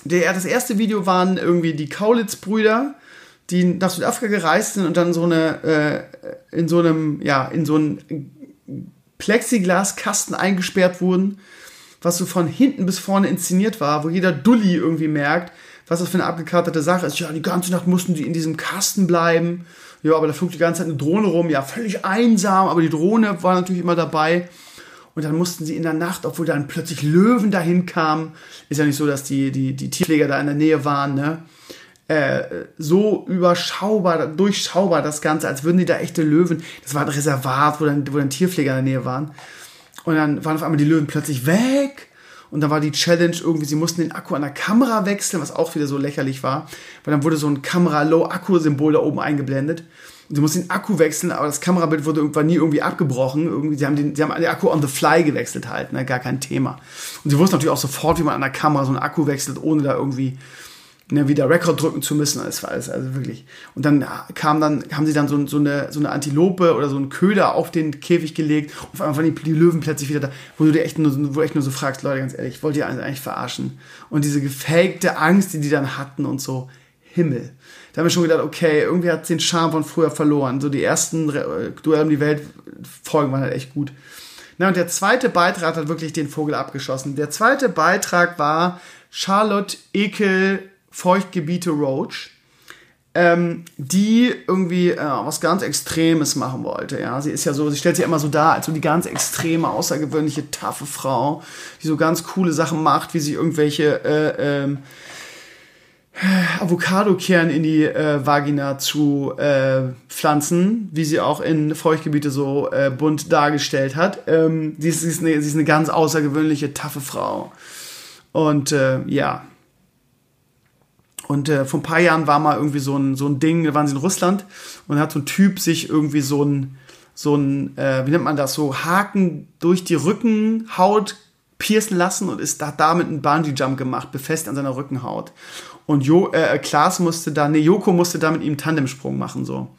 der, das erste Video waren irgendwie die Kaulitz-Brüder, die nach Südafrika gereist sind und dann so eine äh, in so einem ja in so einen Plexiglaskasten eingesperrt wurden, was so von hinten bis vorne inszeniert war, wo jeder Dulli irgendwie merkt, was das für eine abgekartete Sache ist. Ja, die ganze Nacht mussten die in diesem Kasten bleiben. Ja, aber da flog die ganze Zeit eine Drohne rum. Ja, völlig einsam, aber die Drohne war natürlich immer dabei. Und dann mussten sie in der Nacht, obwohl dann plötzlich Löwen dahin kamen, ist ja nicht so, dass die, die, die Tierpfleger da in der Nähe waren, ne? Äh, so überschaubar, durchschaubar das Ganze, als würden die da echte Löwen. Das war ein Reservat, wo dann, wo dann Tierpfleger in der Nähe waren. Und dann waren auf einmal die Löwen plötzlich weg. Und dann war die Challenge irgendwie, sie mussten den Akku an der Kamera wechseln, was auch wieder so lächerlich war. Weil dann wurde so ein Kamera-Low-Akku-Symbol da oben eingeblendet. Und sie mussten den Akku wechseln, aber das Kamerabild wurde irgendwann nie irgendwie abgebrochen. Irgendwie, sie haben den, sie haben den Akku on the fly gewechselt halt, ne? gar kein Thema. Und sie wussten natürlich auch sofort, wie man an der Kamera so einen Akku wechselt, ohne da irgendwie ne, wieder Rekord drücken zu müssen. Das war alles, also wirklich. Und dann kam dann, haben sie dann so, so, eine, so eine Antilope oder so einen Köder auf den Käfig gelegt und auf einmal waren die, die Löwen plötzlich wieder da, wo du dir echt nur, wo echt nur so fragst, Leute, ganz ehrlich, wollt ihr eigentlich verarschen? Und diese gefakte Angst, die die dann hatten und so, Himmel. Da haben wir schon gedacht, okay, irgendwie hat den Charme von früher verloren. So die ersten Duell um die Welt Folgen waren halt echt gut. Na, und der zweite Beitrag hat wirklich den Vogel abgeschossen. Der zweite Beitrag war Charlotte Ekel Feuchtgebiete Roach, ähm, die irgendwie äh, was ganz Extremes machen wollte. Ja, sie ist ja so, sie stellt sich immer so dar als so die ganz extreme, außergewöhnliche, taffe Frau, die so ganz coole Sachen macht, wie sie irgendwelche äh, ähm, Avocado-Kern in die äh, Vagina zu äh, pflanzen, wie sie auch in Feuchtgebiete so äh, bunt dargestellt hat. Ähm, sie, ist, sie, ist eine, sie ist eine ganz außergewöhnliche, taffe Frau. Und äh, ja. Und äh, vor ein paar Jahren war mal irgendwie so ein, so ein Ding, da waren sie in Russland und hat so ein Typ sich irgendwie so ein, so ein, äh, wie nennt man das, so Haken durch die Rückenhaut piercen lassen und ist da damit einen Bungee-Jump gemacht, befestigt an seiner Rückenhaut. Und jo, äh, Klaas musste da, nee, Joko musste da mit ihm Tandemsprung machen, so.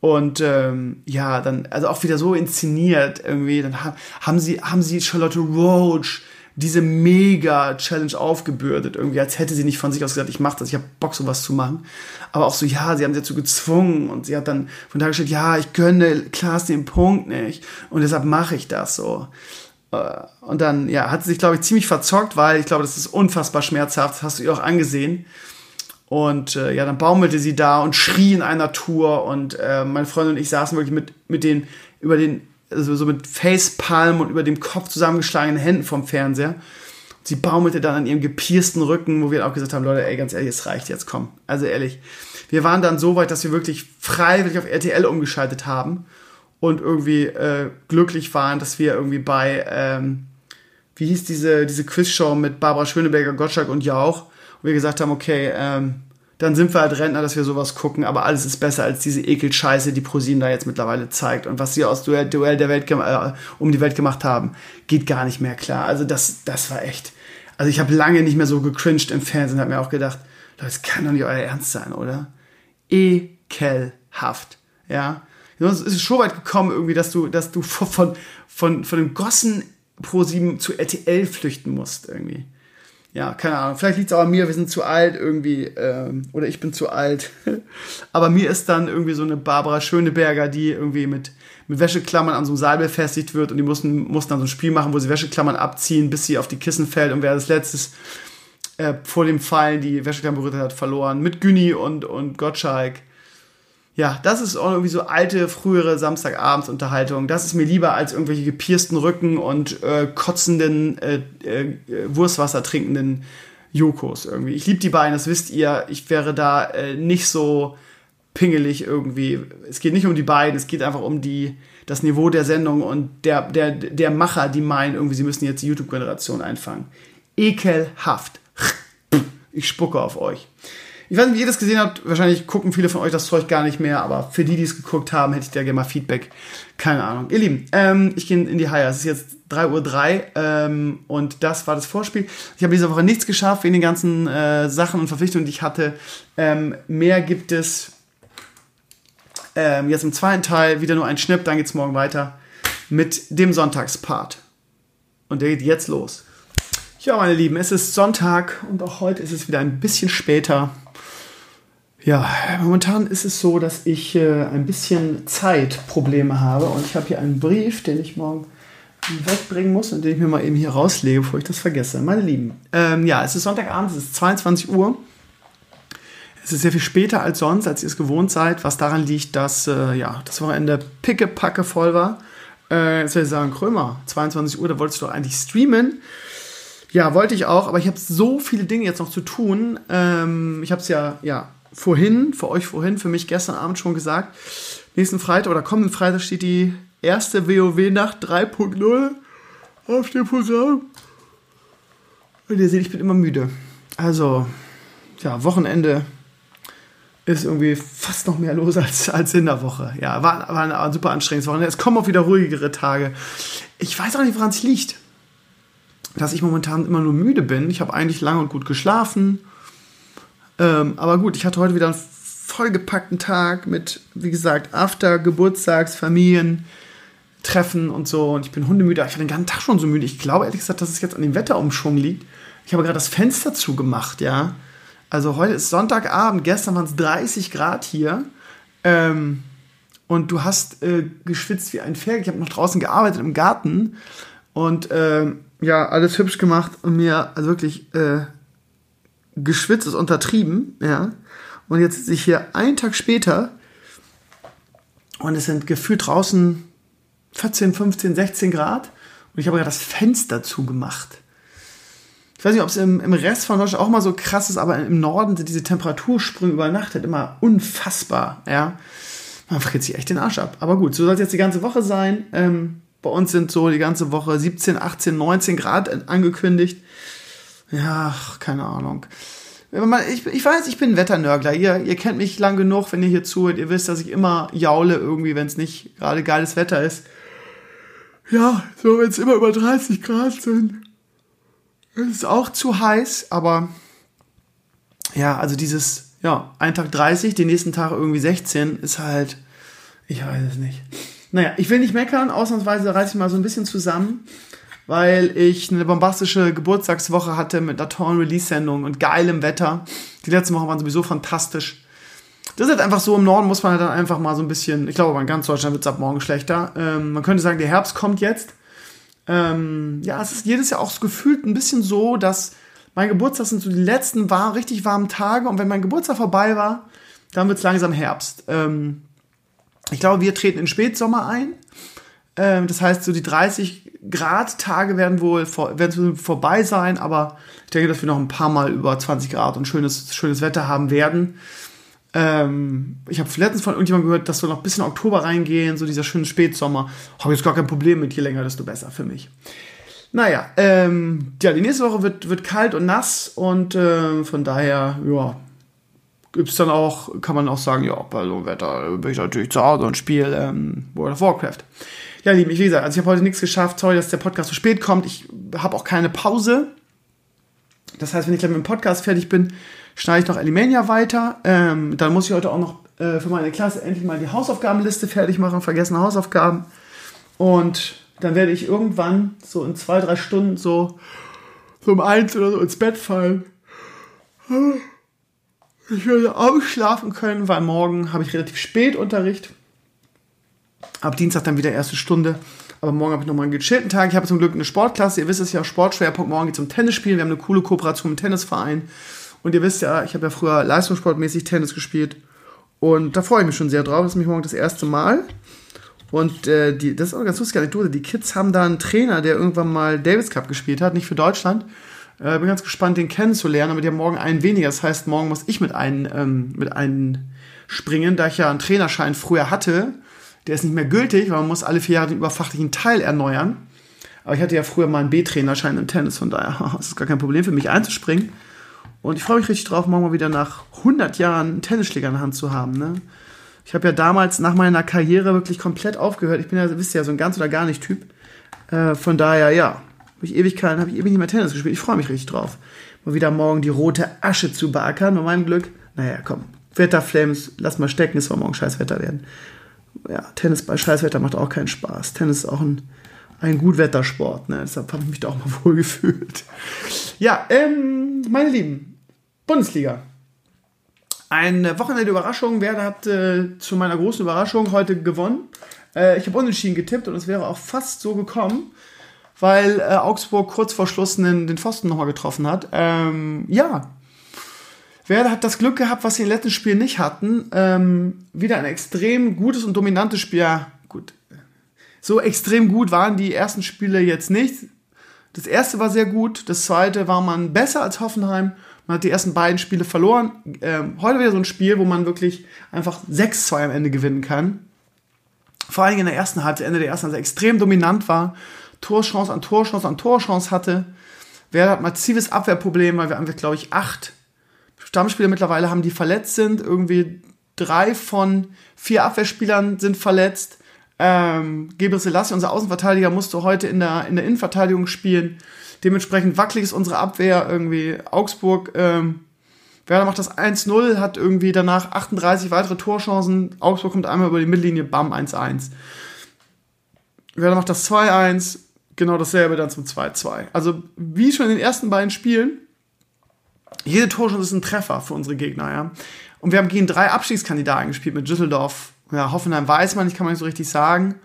Und ähm, ja, dann, also auch wieder so inszeniert irgendwie. Dann ha haben sie, haben sie Charlotte Roach diese Mega-Challenge aufgebürdet, irgendwie, als hätte sie nicht von sich aus gesagt, ich mach das, ich habe Bock, sowas zu machen. Aber auch so, ja, sie haben sie dazu gezwungen und sie hat dann von da gestellt, ja, ich gönne Klaas den Punkt nicht und deshalb mache ich das so. Äh, und dann, ja, hat sie sich, glaube ich, ziemlich verzockt, weil ich glaube, das ist unfassbar schmerzhaft, das hast du ihr auch angesehen. Und äh, ja, dann baumelte sie da und schrie in einer Tour und äh, meine Freundin und ich saßen wirklich mit, mit den, über den, also so mit Facepalm und über dem Kopf zusammengeschlagenen Händen vom Fernseher. Sie baumelte dann an ihrem gepiersten Rücken, wo wir auch gesagt haben, Leute, ey, ganz ehrlich, es reicht jetzt, komm. Also ehrlich. Wir waren dann so weit, dass wir wirklich freiwillig auf RTL umgeschaltet haben und irgendwie äh, glücklich waren, dass wir irgendwie bei, ähm, wie hieß diese, diese Quizshow mit Barbara Schöneberger, Gottschalk und Jauch, und wir gesagt haben, okay, ähm, dann sind wir halt Rentner, dass wir sowas gucken, aber alles ist besser als diese Ekelscheiße, die ProSieben da jetzt mittlerweile zeigt. Und was sie aus Duell, Duell der Welt äh, um die Welt gemacht haben, geht gar nicht mehr klar. Also das, das war echt. Also ich habe lange nicht mehr so gecringed im Fernsehen, habe mir auch gedacht, Leute, das kann doch nicht euer Ernst sein, oder? Ekelhaft, ja. Sonst ist es schon weit gekommen, irgendwie, dass du, dass du von, von, von dem Gossen Pro 7 zu RTL flüchten musst, irgendwie. Ja, keine Ahnung. Vielleicht liegt es auch an mir, wir sind zu alt irgendwie, ähm, oder ich bin zu alt. Aber mir ist dann irgendwie so eine Barbara Schöneberger, die irgendwie mit, mit Wäscheklammern an so einem Seil befestigt wird und die mussten, mussten dann so ein Spiel machen, wo sie Wäscheklammern abziehen, bis sie auf die Kissen fällt und wer das letztes äh, vor dem Fallen die Wäscheklammern berührt hat, verloren. Mit Günni und, und Gottschalk ja, das ist irgendwie so alte, frühere Samstagabendsunterhaltung. Das ist mir lieber als irgendwelche gepiersten Rücken und äh, kotzenden, äh, äh, Wurstwasser trinkenden Jokos irgendwie. Ich liebe die beiden, das wisst ihr. Ich wäre da äh, nicht so pingelig irgendwie. Es geht nicht um die beiden, es geht einfach um die, das Niveau der Sendung und der, der, der Macher, die meinen irgendwie, sie müssen jetzt die YouTube-Generation einfangen. Ekelhaft. Ich spucke auf euch. Ich weiß nicht, wie ihr das gesehen habt. Wahrscheinlich gucken viele von euch das Zeug gar nicht mehr, aber für die, die es geguckt haben, hätte ich da gerne mal Feedback. Keine Ahnung. Ihr Lieben, ähm, ich gehe in die Haie. Es ist jetzt 3.03 Uhr ähm, und das war das Vorspiel. Ich habe diese Woche nichts geschafft wegen den ganzen äh, Sachen und Verpflichtungen, die ich hatte. Ähm, mehr gibt es ähm, jetzt im zweiten Teil. Wieder nur ein Schnipp, dann geht es morgen weiter mit dem Sonntagspart. Und der geht jetzt los. Ja, meine Lieben, es ist Sonntag und auch heute ist es wieder ein bisschen später. Ja, momentan ist es so, dass ich äh, ein bisschen Zeitprobleme habe und ich habe hier einen Brief, den ich morgen wegbringen muss und den ich mir mal eben hier rauslege, bevor ich das vergesse. Meine Lieben, ähm, ja, es ist Sonntagabend, es ist 22 Uhr. Es ist sehr viel später als sonst, als ihr es gewohnt seid, was daran liegt, dass äh, ja, das Wochenende pickepacke voll war. Äh, jetzt würde ich sagen, Krömer, 22 Uhr, da wolltest du doch eigentlich streamen. Ja, wollte ich auch, aber ich habe so viele Dinge jetzt noch zu tun. Ähm, ich habe es ja, ja vorhin, für euch vorhin, für mich gestern Abend schon gesagt. Nächsten Freitag oder kommenden Freitag steht die erste WoW-Nacht 3.0 auf dem Programm. Und ihr seht, ich bin immer müde. Also, ja, Wochenende ist irgendwie fast noch mehr los als, als in der Woche. Ja, war, war ein super anstrengendes Wochenende. Es kommen auch wieder ruhigere Tage. Ich weiß auch nicht, woran es liegt, dass ich momentan immer nur müde bin. Ich habe eigentlich lange und gut geschlafen ähm, aber gut, ich hatte heute wieder einen vollgepackten Tag mit, wie gesagt, After, Geburtstags, Familien, Treffen und so. Und ich bin hundemüde. Ich war den ganzen Tag schon so müde. Ich glaube ehrlich gesagt, dass es jetzt an dem Wetterumschwung liegt. Ich habe gerade das Fenster zugemacht, ja. Also heute ist Sonntagabend, gestern waren es 30 Grad hier. Ähm, und du hast äh, geschwitzt wie ein Pferd. Ich habe noch draußen gearbeitet im Garten und äh, ja, alles hübsch gemacht und mir also wirklich äh, geschwitzt ist untertrieben, ja. Und jetzt sitze ich hier einen Tag später und es sind gefühlt draußen 14, 15, 16 Grad und ich habe gerade das Fenster zugemacht. Ich weiß nicht, ob es im, im Rest von Deutschland auch mal so krass ist, aber im Norden sind diese Temperatursprünge über Nacht halt immer unfassbar, ja. Man friert sich echt den Arsch ab. Aber gut, so soll es jetzt die ganze Woche sein. Ähm, bei uns sind so die ganze Woche 17, 18, 19 Grad angekündigt. Ja, keine Ahnung. Ich, ich weiß, ich bin Wetternörgler. Ihr, ihr kennt mich lang genug, wenn ihr hier zuhört. Ihr wisst, dass ich immer jaule irgendwie, wenn es nicht gerade geiles Wetter ist. Ja, so wenn es immer über 30 Grad sind. Es ist auch zu heiß, aber ja, also dieses, ja, ein Tag 30, den nächsten Tag irgendwie 16 ist halt, ich weiß es nicht. Naja, ich will nicht meckern, ausnahmsweise reiße ich mal so ein bisschen zusammen, weil ich eine bombastische Geburtstagswoche hatte mit einer tollen Release-Sendung und geilem Wetter. Die letzten Wochen waren sowieso fantastisch. Das ist halt einfach so, im Norden muss man halt dann einfach mal so ein bisschen, ich glaube, in ganz Deutschland wird es ab morgen schlechter. Ähm, man könnte sagen, der Herbst kommt jetzt. Ähm, ja, es ist jedes Jahr auch so gefühlt ein bisschen so, dass mein Geburtstag sind so die letzten war, richtig warmen Tage und wenn mein Geburtstag vorbei war, dann wird es langsam Herbst. Ähm, ich glaube, wir treten in Spätsommer ein. Ähm, das heißt, so die 30 Grad Tage werden wohl werden vorbei sein, aber ich denke, dass wir noch ein paar Mal über 20 Grad und schönes, schönes Wetter haben werden. Ähm, ich habe letztens von irgendjemandem gehört, dass wir noch bis in Oktober reingehen, so dieser schöne Spätsommer. Habe jetzt gar kein Problem mit, je länger, desto besser für mich. Naja, ähm, ja, die nächste Woche wird, wird kalt und nass und äh, von daher, ja, gibt's dann auch, kann man auch sagen, ja, bei so Wetter bin ich natürlich zu Hause und spiele ähm, World of Warcraft. Ja, lieben, wie gesagt, also ich habe heute nichts geschafft. Sorry, dass der Podcast so spät kommt. Ich habe auch keine Pause. Das heißt, wenn ich gleich mit dem Podcast fertig bin, schneide ich noch Alimania weiter. Ähm, dann muss ich heute auch noch äh, für meine Klasse endlich mal die Hausaufgabenliste fertig machen, vergessene Hausaufgaben. Und dann werde ich irgendwann so in zwei, drei Stunden so, so um eins oder so ins Bett fallen. Ich werde ausschlafen können, weil morgen habe ich relativ spät Unterricht. Ab Dienstag dann wieder erste Stunde. Aber morgen habe ich nochmal einen gechillten Tag. Ich habe zum Glück eine Sportklasse. Ihr wisst es ja, Sportschwerpunkt. Morgen geht es um Tennisspielen. Wir haben eine coole Kooperation mit dem Tennisverein. Und ihr wisst ja, ich habe ja früher leistungssportmäßig Tennis gespielt. Und da freue ich mich schon sehr drauf. Das ist nämlich morgen das erste Mal. Und äh, die, das ist auch eine ganz lustige Anekdote. Die Kids haben da einen Trainer, der irgendwann mal Davis Cup gespielt hat, nicht für Deutschland. Äh, bin ganz gespannt, den kennenzulernen. Aber die haben morgen einen weniger. Das heißt, morgen muss ich mit einem, ähm, mit einem springen, da ich ja einen Trainerschein früher hatte. Der ist nicht mehr gültig, weil man muss alle vier Jahre den überfachlichen Teil erneuern. Aber ich hatte ja früher mal einen B-Trainerschein im Tennis, von daher ist es gar kein Problem für mich einzuspringen. Und ich freue mich richtig drauf, morgen mal wieder nach 100 Jahren einen Tennisschläger in der Hand zu haben. Ne? Ich habe ja damals nach meiner Karriere wirklich komplett aufgehört. Ich bin ja, wisst ihr ja, so ein ganz oder gar nicht Typ. Äh, von daher, ja, habe ich Ewigkeiten, habe ich ewig nicht mehr Tennis gespielt. Ich freue mich richtig drauf. Mal wieder morgen die rote Asche zu beackern. Bei meinem Glück, naja, komm, Wetterflames, lass mal stecken, es soll morgen scheiß Wetter werden. Ja, Tennis bei Scheißwetter macht auch keinen Spaß. Tennis ist auch ein, ein Gutwettersport, ne? deshalb habe ich mich da auch mal wohl gefühlt. Ja, ähm, meine Lieben, Bundesliga. Eine Wochenende Überraschung. Werder hat äh, zu meiner großen Überraschung heute gewonnen. Äh, ich habe unentschieden getippt und es wäre auch fast so gekommen, weil äh, Augsburg kurz vor Schluss den, den Pfosten nochmal getroffen hat. Ähm, ja, Werder hat das Glück gehabt, was sie im letzten Spiel nicht hatten. Ähm, wieder ein extrem gutes und dominantes Spiel. Ja, gut. So extrem gut waren die ersten Spiele jetzt nicht. Das erste war sehr gut, das zweite war man besser als Hoffenheim man hat die ersten beiden Spiele verloren. Ähm, heute wieder so ein Spiel, wo man wirklich einfach 6-2 am Ende gewinnen kann. Vor allem in der ersten Halbzeit, Ende der ersten Halbzeit extrem dominant war. Torchance an Torchance an Torchance hatte. Wer hat massives Abwehrproblem, weil wir haben, glaube ich, acht Stammspieler mittlerweile haben, die verletzt sind. Irgendwie drei von vier Abwehrspielern sind verletzt. Ähm, Gebre Selassie, unser Außenverteidiger, musste heute in der, in der Innenverteidigung spielen. Dementsprechend wackelig ist unsere Abwehr irgendwie. Augsburg, ähm, Werder macht das 1-0, hat irgendwie danach 38 weitere Torchancen. Augsburg kommt einmal über die Mittellinie, bam, 1-1. Werder macht das 2-1, genau dasselbe dann zum 2-2. Also, wie schon in den ersten beiden Spielen, jede Torchance ist ein Treffer für unsere Gegner, ja. Und wir haben gegen drei Abstiegskandidaten gespielt mit Düsseldorf. Ja, Hoffenheim weiß man nicht, kann man nicht so richtig sagen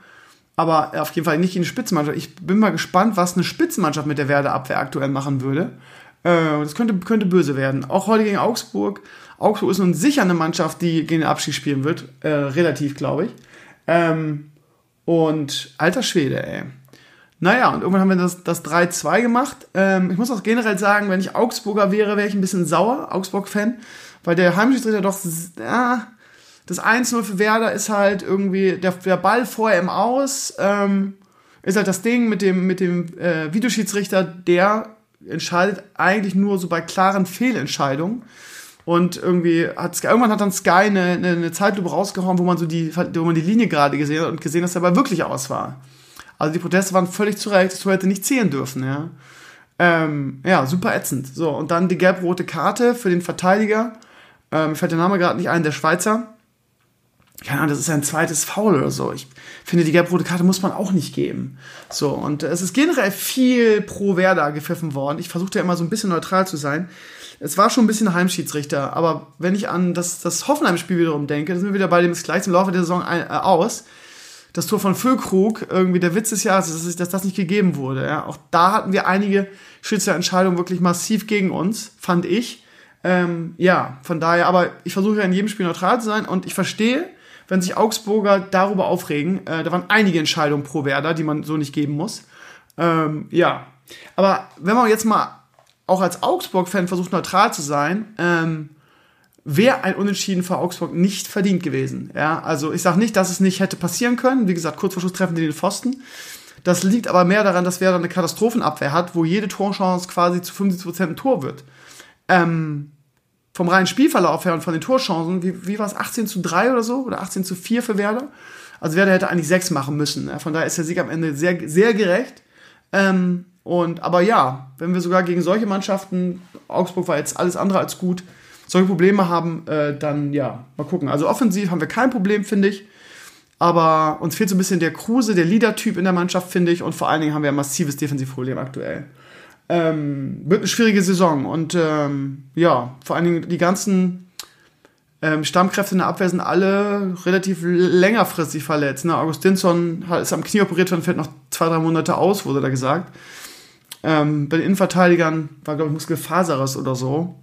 aber auf jeden Fall nicht in die Spitzenmannschaft. Ich bin mal gespannt, was eine Spitzenmannschaft mit der Werder-Abwehr aktuell machen würde. Äh, das könnte, könnte böse werden. Auch heute gegen Augsburg. Augsburg ist nun sicher eine Mannschaft, die gegen den Abstieg spielen wird. Äh, relativ, glaube ich. Ähm, und alter Schwede, ey. Naja, und irgendwann haben wir das, das 3-2 gemacht. Ähm, ich muss auch generell sagen, wenn ich Augsburger wäre, wäre ich ein bisschen sauer, Augsburg-Fan, weil der Heimschiedsrichter doch, ja, das 1-0 für Werder ist halt irgendwie der, der Ball vorher im Aus. Ähm, ist halt das Ding mit dem, mit dem äh, Videoschiedsrichter, der entscheidet eigentlich nur so bei klaren Fehlentscheidungen. Und irgendwie hat Sky, irgendwann hat dann Sky eine, eine, eine Zeitlupe rausgehauen, wo man so die, wo man die Linie gerade gesehen hat und gesehen, dass er aber wirklich aus war. Also die Proteste waren völlig zu Recht, das hätte nicht zählen dürfen, ja. Ähm, ja, super ätzend. So, und dann die gelb-rote Karte für den Verteidiger. Ähm, mir fällt der Name gerade nicht ein, der Schweizer keine Ahnung, das ist ein zweites Foul oder so. Ich finde, die gelb-rote Karte muss man auch nicht geben. So, und es ist generell viel pro Werder gepfiffen worden. Ich versuchte ja immer so ein bisschen neutral zu sein. Es war schon ein bisschen Heimschiedsrichter, aber wenn ich an das, das Hoffenheim-Spiel wiederum denke, dann sind wir wieder bei dem ist gleich im Laufe der Saison ein, äh, aus. Das Tor von Füllkrug, irgendwie der Witz des Jahres, dass, dass das nicht gegeben wurde. Ja. Auch da hatten wir einige Schiedsrichterentscheidungen wirklich massiv gegen uns, fand ich. Ähm, ja, von daher, aber ich versuche ja in jedem Spiel neutral zu sein und ich verstehe, wenn sich Augsburger darüber aufregen. Äh, da waren einige Entscheidungen pro Werder, die man so nicht geben muss. Ähm, ja, aber wenn man jetzt mal auch als Augsburg-Fan versucht neutral zu sein, ähm, wäre ein Unentschieden für Augsburg nicht verdient gewesen. Ja, also ich sage nicht, dass es nicht hätte passieren können. Wie gesagt, kurz vor Schluss treffen die den Pfosten. Das liegt aber mehr daran, dass Werder eine Katastrophenabwehr hat, wo jede Torchance quasi zu 75% ein Tor wird. Ähm, vom reinen Spielverlauf her und von den Torchancen, wie, wie war es, 18 zu 3 oder so? Oder 18 zu 4 für Werder? Also Werder hätte eigentlich 6 machen müssen. Von daher ist der Sieg am Ende sehr, sehr gerecht. Ähm, und, aber ja, wenn wir sogar gegen solche Mannschaften, Augsburg war jetzt alles andere als gut, solche Probleme haben, äh, dann ja, mal gucken. Also offensiv haben wir kein Problem, finde ich. Aber uns fehlt so ein bisschen der Kruse, der Leader-Typ in der Mannschaft, finde ich. Und vor allen Dingen haben wir ein massives Defensivproblem aktuell. Ähm, wird eine schwierige Saison und ähm, ja, vor allen Dingen die ganzen ähm, Stammkräfte in der Abwehr sind alle relativ längerfristig verletzt. Ne? Augustinsson ist am Knie operiert worden, fällt noch zwei, drei Monate aus, wurde da gesagt. Ähm, bei den Innenverteidigern war, glaube ich, Muskelfaserriss oder so.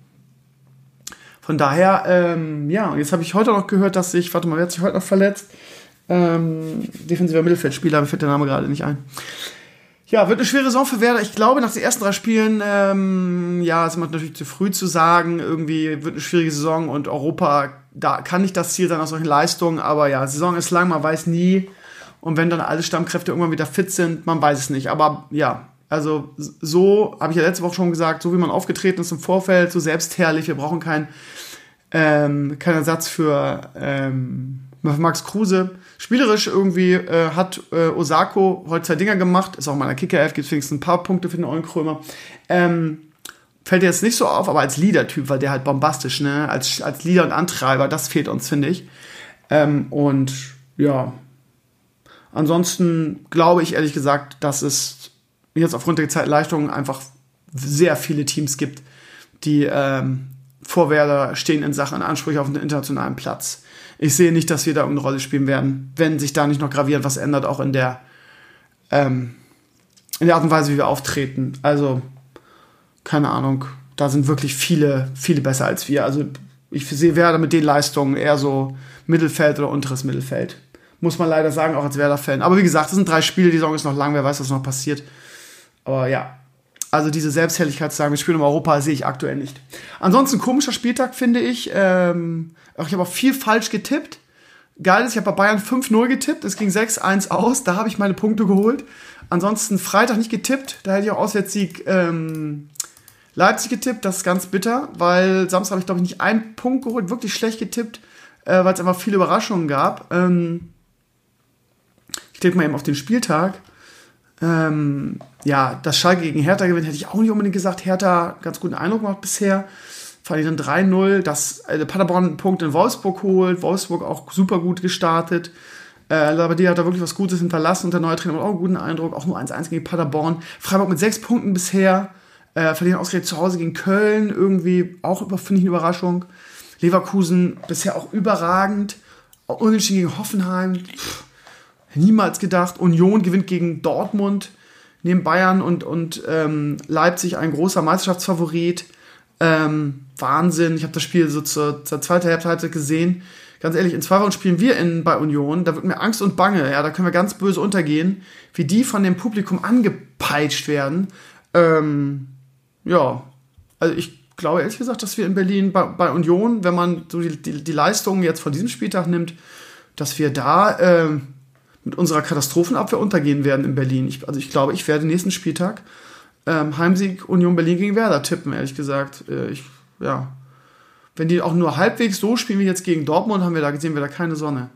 Von daher, ähm, ja, und jetzt habe ich heute noch gehört, dass sich, warte mal, wer hat sich heute noch verletzt? Ähm, defensiver Mittelfeldspieler, mir fällt der Name gerade nicht ein. Ja, wird eine schwere Saison für Werder. Ich glaube, nach den ersten drei Spielen, ähm, ja, ist immer natürlich zu früh zu sagen. Irgendwie wird eine schwierige Saison und Europa, da kann nicht das Ziel sein aus solchen Leistungen. Aber ja, Saison ist lang, man weiß nie. Und wenn dann alle Stammkräfte irgendwann wieder fit sind, man weiß es nicht. Aber ja, also so habe ich ja letzte Woche schon gesagt, so wie man aufgetreten ist im Vorfeld, so selbstherrlich. Wir brauchen keinen ähm, kein Ersatz für ähm, Max Kruse. Spielerisch irgendwie äh, hat äh, Osako heute zwei Dinger gemacht. Ist auch mal in der Kicker-Elf, gibt wenigstens ein paar Punkte für den Eulenkrömer. Ähm, fällt jetzt nicht so auf, aber als Leader-Typ war der halt bombastisch, ne? Als, als Leader und Antreiber, das fehlt uns, finde ich. Ähm, und ja, ansonsten glaube ich ehrlich gesagt, dass es jetzt aufgrund der Zeitleistungen einfach sehr viele Teams gibt, die ähm, vor Werder stehen in Sachen Ansprüche auf einen internationalen Platz ich sehe nicht, dass wir da irgendeine Rolle spielen werden, wenn sich da nicht noch gravierend was ändert, auch in der, ähm, in der Art und Weise, wie wir auftreten. Also, keine Ahnung, da sind wirklich viele, viele besser als wir. Also, ich sehe Werder mit den Leistungen eher so Mittelfeld oder unteres Mittelfeld. Muss man leider sagen, auch als Werder-Fan. Aber wie gesagt, es sind drei Spiele, die Saison ist noch lang, wer weiß, was noch passiert. Aber ja, also diese Selbstherrlichkeit zu sagen, wir spielen in Europa, sehe ich aktuell nicht. Ansonsten komischer Spieltag, finde ich. Ähm, ich habe auch viel falsch getippt. Geil ist, ich habe bei Bayern 5-0 getippt, es ging 6-1 aus, da habe ich meine Punkte geholt. Ansonsten Freitag nicht getippt, da hätte ich auch Auswärtssieg ähm, Leipzig getippt, das ist ganz bitter, weil Samstag habe ich glaube ich nicht einen Punkt geholt, wirklich schlecht getippt, äh, weil es einfach viele Überraschungen gab. Ähm, ich klicke mal eben auf den Spieltag. Ähm, ja, das Schalke gegen Hertha gewinnt, hätte ich auch nicht unbedingt gesagt. Hertha ganz guten Eindruck gemacht bisher. Verlieren 3-0. Das äh, Paderborn einen Punkt in Wolfsburg holt. Wolfsburg auch super gut gestartet. Äh, aber die hat da wirklich was Gutes hinterlassen und der neue Trainer macht auch einen guten Eindruck. Auch nur 1-1 gegen Paderborn. Freiburg mit sechs Punkten bisher. Äh, verlieren ausgerechnet zu Hause gegen Köln. Irgendwie auch, finde ich, eine Überraschung. Leverkusen bisher auch überragend. Unentschieden gegen Hoffenheim. Pff, niemals gedacht. Union gewinnt gegen Dortmund neben Bayern und, und ähm, Leipzig ein großer Meisterschaftsfavorit. Ähm, Wahnsinn. Ich habe das Spiel so zur, zur zweiten Halbzeit gesehen. ganz ehrlich, in zwei Wochen spielen wir in, bei Union, da wird mir Angst und Bange, ja, da können wir ganz böse untergehen, wie die von dem Publikum angepeitscht werden. Ähm, ja, also ich glaube ehrlich gesagt, dass wir in Berlin bei, bei Union, wenn man so die, die, die Leistungen jetzt von diesem Spieltag nimmt, dass wir da äh, mit unserer Katastrophenabwehr untergehen werden in Berlin. Ich, also ich glaube, ich werde nächsten Spieltag ähm, Heimsieg Union Berlin gegen Werder tippen, ehrlich gesagt. Äh, ich, ja. Wenn die auch nur halbwegs so spielen wie jetzt gegen Dortmund, haben wir da gesehen, wir da keine Sonne.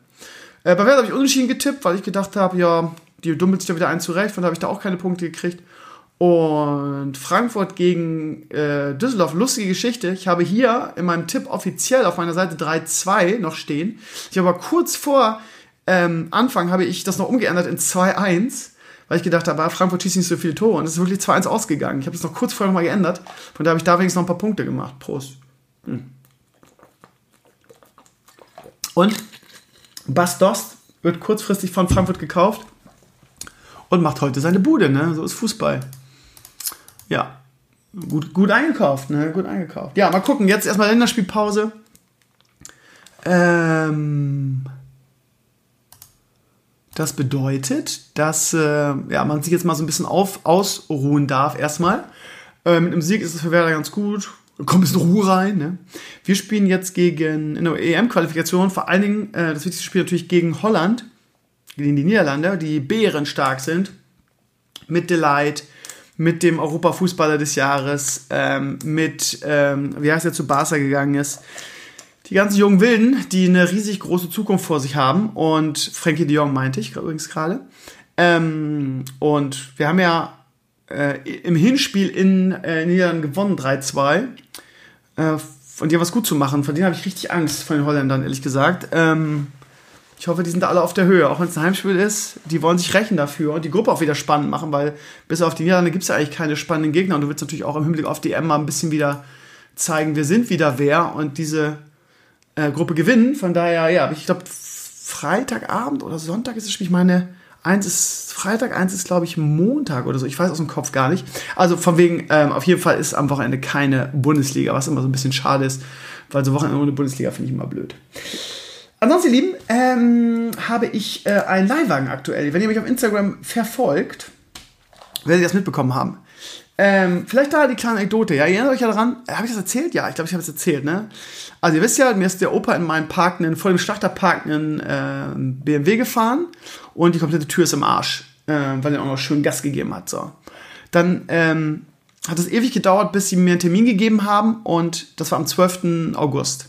Äh, bei Werder habe ich unentschieden getippt, weil ich gedacht habe, ja, die dummelt sich da wieder ein zurecht, von da habe ich da auch keine Punkte gekriegt. Und Frankfurt gegen äh, Düsseldorf, lustige Geschichte. Ich habe hier in meinem Tipp offiziell auf meiner Seite 3-2 noch stehen. Ich habe aber kurz vor ähm, Anfang habe ich das noch umgeändert in 2-1, weil ich gedacht habe, ah, Frankfurt schießt nicht so viele Tore. Und es ist wirklich 2-1 ausgegangen. Ich habe es noch kurz vorher nochmal geändert. Von da habe ich da wenigstens noch ein paar Punkte gemacht. Prost. Hm. Und Bas Dost wird kurzfristig von Frankfurt gekauft und macht heute seine Bude, ne? So ist Fußball. Ja. Gut, gut eingekauft, ne? Gut eingekauft. Ja, mal gucken. Jetzt erstmal Länderspielpause. Ähm, das bedeutet, dass äh, ja, man sich jetzt mal so ein bisschen auf, ausruhen darf erstmal. Äh, mit einem Sieg ist es für Werder ganz gut. Kommt ein bisschen Ruhe rein. Ne? Wir spielen jetzt gegen in der EM-Qualifikation, vor allen Dingen äh, das wichtigste Spiel natürlich gegen Holland, gegen die Niederlande, die bärenstark sind. Mit Delight, mit dem Europafußballer des Jahres, ähm, mit, ähm, wie heißt er zu Barca gegangen ist. Die ganzen jungen Wilden, die eine riesig große Zukunft vor sich haben. Und Frankie de Jong meinte ich übrigens gerade. Ähm, und wir haben ja äh, im Hinspiel in äh, Niederlanden gewonnen, 3-2. Äh, von dir was gut zu machen. Von denen habe ich richtig Angst, von den Holländern, ehrlich gesagt. Ähm, ich hoffe, die sind alle auf der Höhe, auch wenn es ein Heimspiel ist. Die wollen sich rächen dafür und die Gruppe auch wieder spannend machen, weil bis auf die Niederlande gibt es ja eigentlich keine spannenden Gegner und du willst natürlich auch im Hinblick auf die M mal ein bisschen wieder zeigen, wir sind wieder wer und diese äh, Gruppe gewinnen. Von daher, ja, ich glaube, Freitagabend oder Sonntag ist es. Ich meine, eins ist Freitag, eins ist, glaube ich, Montag oder so. Ich weiß aus dem Kopf gar nicht. Also von wegen, ähm, auf jeden Fall ist am Wochenende keine Bundesliga, was immer so ein bisschen schade ist, weil so Wochenende ohne Bundesliga finde ich immer blöd. Ansonsten, ihr Lieben, ähm, habe ich äh, einen Leihwagen aktuell. Wenn ihr mich auf Instagram verfolgt, werdet ihr das mitbekommen haben. Ähm, vielleicht da die kleine Anekdote. Ja, ihr erinnert euch ja daran. Habe ich das erzählt? Ja, ich glaube, ich habe es erzählt, ne? Also ihr wisst ja, mir ist der Opa in meinem Park, vor dem Schlachterpark, einen äh, BMW gefahren und die komplette Tür ist im Arsch, äh, weil er auch noch schön Gas gegeben hat. So. Dann ähm, hat es ewig gedauert, bis sie mir einen Termin gegeben haben und das war am 12. August.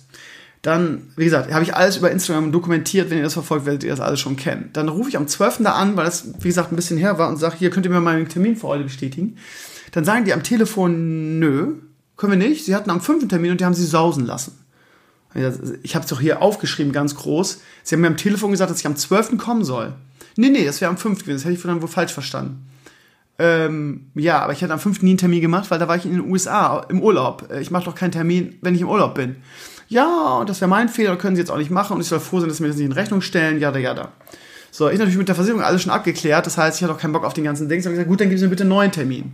Dann, wie gesagt, habe ich alles über Instagram dokumentiert. Wenn ihr das verfolgt, werdet ihr das alles schon kennen. Dann rufe ich am 12. da an, weil das, wie gesagt, ein bisschen her war und sage, hier könnt ihr mir meinen Termin für heute bestätigen. Dann sagen die am Telefon, nö, können wir nicht. Sie hatten am 5. Termin und die haben sie sausen lassen. Ich habe es doch hier aufgeschrieben, ganz groß. Sie haben mir am Telefon gesagt, dass ich am 12. kommen soll. Nee, nee, das wäre am 5. gewesen. Das hätte ich dann wohl falsch verstanden. Ähm, ja, aber ich hätte am 5. nie einen Termin gemacht, weil da war ich in den USA im Urlaub. Äh, ich mache doch keinen Termin, wenn ich im Urlaub bin ja, und das wäre mein Fehler, können sie jetzt auch nicht machen und ich soll froh sein, dass sie mir das nicht in Rechnung stellen, ja, ja, da. So, ich natürlich mit der Versicherung alles schon abgeklärt, das heißt, ich hatte auch keinen Bock auf den ganzen Ding. Ich habe gesagt, gut, dann geben Sie mir bitte einen neuen Termin.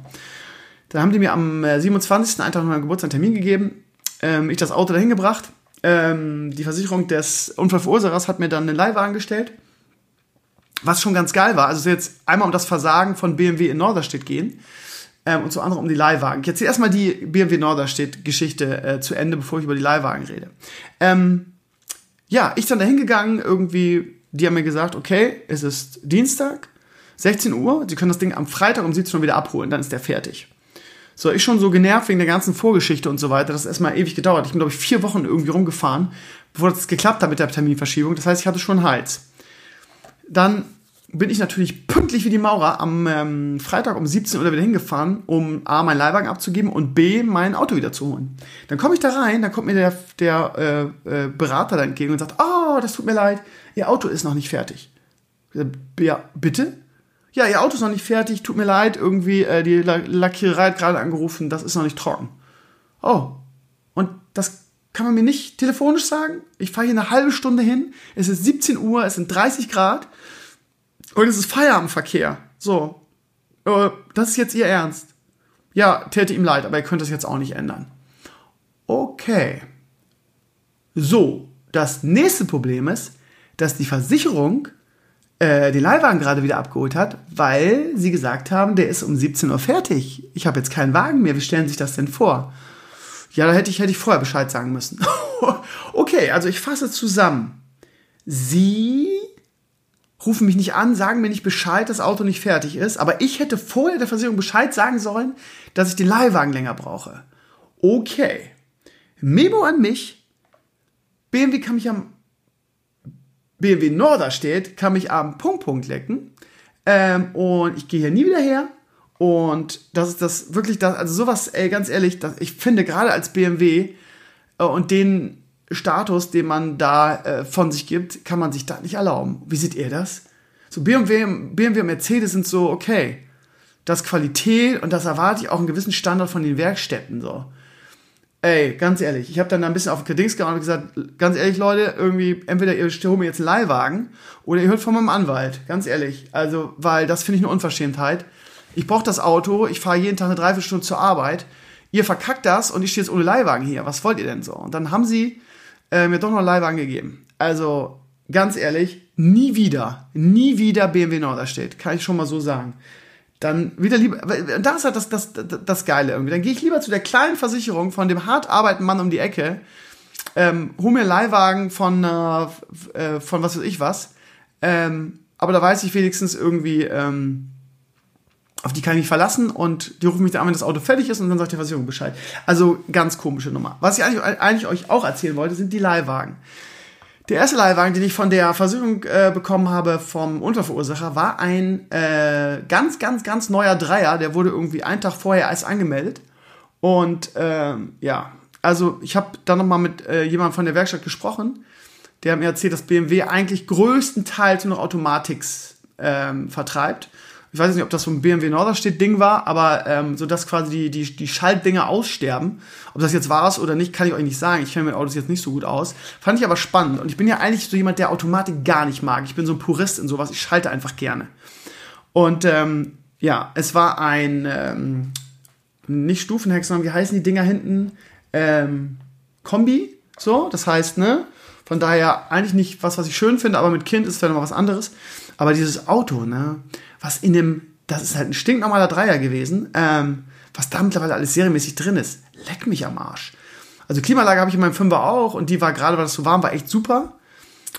Dann haben die mir am 27. Äh, einen Tag nach meinem Geburtstag einen Termin gegeben, ähm, ich das Auto dahin gebracht, ähm, die Versicherung des Unfallverursachers hat mir dann einen Leihwagen gestellt, was schon ganz geil war. Also es jetzt einmal um das Versagen von BMW in Norderstedt gehen ähm, und zu anderem um die Leihwagen. Ich erzähle erstmal die BMW Norderstedt-Geschichte äh, zu Ende, bevor ich über die Leihwagen rede. Ähm, ja, ich dann da hingegangen, irgendwie, die haben mir gesagt, okay, es ist Dienstag, 16 Uhr, Sie können das Ding am Freitag um 17 Uhr wieder abholen, dann ist der fertig. So, ich schon so genervt wegen der ganzen Vorgeschichte und so weiter. Das hat erstmal ewig gedauert. Ich bin, glaube ich, vier Wochen irgendwie rumgefahren, bevor das geklappt hat mit der Terminverschiebung. Das heißt, ich hatte schon Hals. Dann bin ich natürlich pünktlich wie die Maurer am ähm, Freitag um 17 Uhr wieder hingefahren, um A, meinen Leihwagen abzugeben und B, mein Auto wieder zu holen. Dann komme ich da rein, dann kommt mir der, der äh, äh, Berater da entgegen und sagt, oh, das tut mir leid, Ihr Auto ist noch nicht fertig. Ja, bitte? Ja, Ihr Auto ist noch nicht fertig, tut mir leid, irgendwie, äh, die Lackiererei hat gerade angerufen, das ist noch nicht trocken. Oh, und das kann man mir nicht telefonisch sagen? Ich fahre hier eine halbe Stunde hin, es ist 17 Uhr, es sind 30 Grad und es ist Feierabendverkehr. So. Äh, das ist jetzt ihr Ernst. Ja, täte ihm leid, aber ihr könnt das jetzt auch nicht ändern. Okay. So, Das nächste Problem ist, dass die Versicherung äh, den Leihwagen gerade wieder abgeholt hat, weil sie gesagt haben, der ist um 17 Uhr fertig. Ich habe jetzt keinen Wagen mehr. Wie stellen sich das denn vor? Ja, da hätte ich, hätte ich vorher Bescheid sagen müssen. okay, also ich fasse zusammen. Sie rufen mich nicht an, sagen mir nicht Bescheid, das Auto nicht fertig ist, aber ich hätte vorher der Versicherung Bescheid sagen sollen, dass ich den Leihwagen länger brauche. Okay. Memo an mich. BMW kann mich am BMW Norder steht, kann mich am Punkt Punkt lecken. Ähm, und ich gehe hier nie wieder her. Und das ist das wirklich das, also sowas, ey, ganz ehrlich, das, ich finde gerade als BMW äh, und den Status, den man da äh, von sich gibt, kann man sich da nicht erlauben. Wie seht ihr das? So BMW, BMW und Mercedes sind so, okay, das Qualität und das erwarte ich auch einen gewissen Standard von den Werkstätten so. Ey, ganz ehrlich, ich habe dann ein bisschen auf Dings gehauen und gesagt, ganz ehrlich Leute, irgendwie entweder ihr holt mir jetzt einen Leihwagen oder ihr hört von meinem Anwalt, ganz ehrlich. Also, weil das finde ich eine Unverschämtheit. Ich brauche das Auto, ich fahre jeden Tag eine Dreiviertelstunde zur Arbeit. Ihr verkackt das und ich stehe jetzt ohne Leihwagen hier. Was wollt ihr denn so? Und dann haben sie äh, mir doch noch einen Leihwagen gegeben. Also, ganz ehrlich, nie wieder, nie wieder BMW Norderstedt, kann ich schon mal so sagen. Dann wieder lieber, das ist halt das, das, das, Geile irgendwie. Dann gehe ich lieber zu der kleinen Versicherung von dem hart arbeitenden Mann um die Ecke, ähm, hol mir Leihwagen von, äh, von was weiß ich was, ähm, aber da weiß ich wenigstens irgendwie, ähm, auf die kann ich mich verlassen und die rufen mich dann an, wenn das Auto fertig ist und dann sagt die Versicherung Bescheid. Also ganz komische Nummer. Was ich eigentlich, eigentlich euch auch erzählen wollte, sind die Leihwagen. Der erste Leihwagen, den ich von der Versicherung äh, bekommen habe vom Unfallverursacher, war ein äh, ganz, ganz, ganz neuer Dreier. Der wurde irgendwie einen Tag vorher als angemeldet. Und ähm, ja, also ich habe dann nochmal mit äh, jemandem von der Werkstatt gesprochen. Der hat mir erzählt, dass BMW eigentlich größtenteils nur noch Automatics ähm, vertreibt ich weiß nicht, ob das so ein BMW Norderstedt-Ding war, aber ähm, so dass quasi die, die, die Schaltdinger aussterben. Ob das jetzt war es oder nicht, kann ich euch nicht sagen. Ich kenne mit Autos jetzt nicht so gut aus. Fand ich aber spannend. Und ich bin ja eigentlich so jemand, der Automatik gar nicht mag. Ich bin so ein Purist in sowas. Ich schalte einfach gerne. Und ähm, ja, es war ein ähm, nicht Stufenheck, sondern wie heißen die Dinger hinten? Ähm, Kombi. So, das heißt, ne? Von daher eigentlich nicht was, was ich schön finde, aber mit Kind ist es dann noch was anderes. Aber dieses Auto, ne? was in dem, das ist halt ein stinknormaler Dreier gewesen, ähm, was da mittlerweile alles serienmäßig drin ist. Leck mich am Arsch. Also Klimaanlage habe ich in meinem Fünfer auch und die war gerade, weil es so warm war, echt super.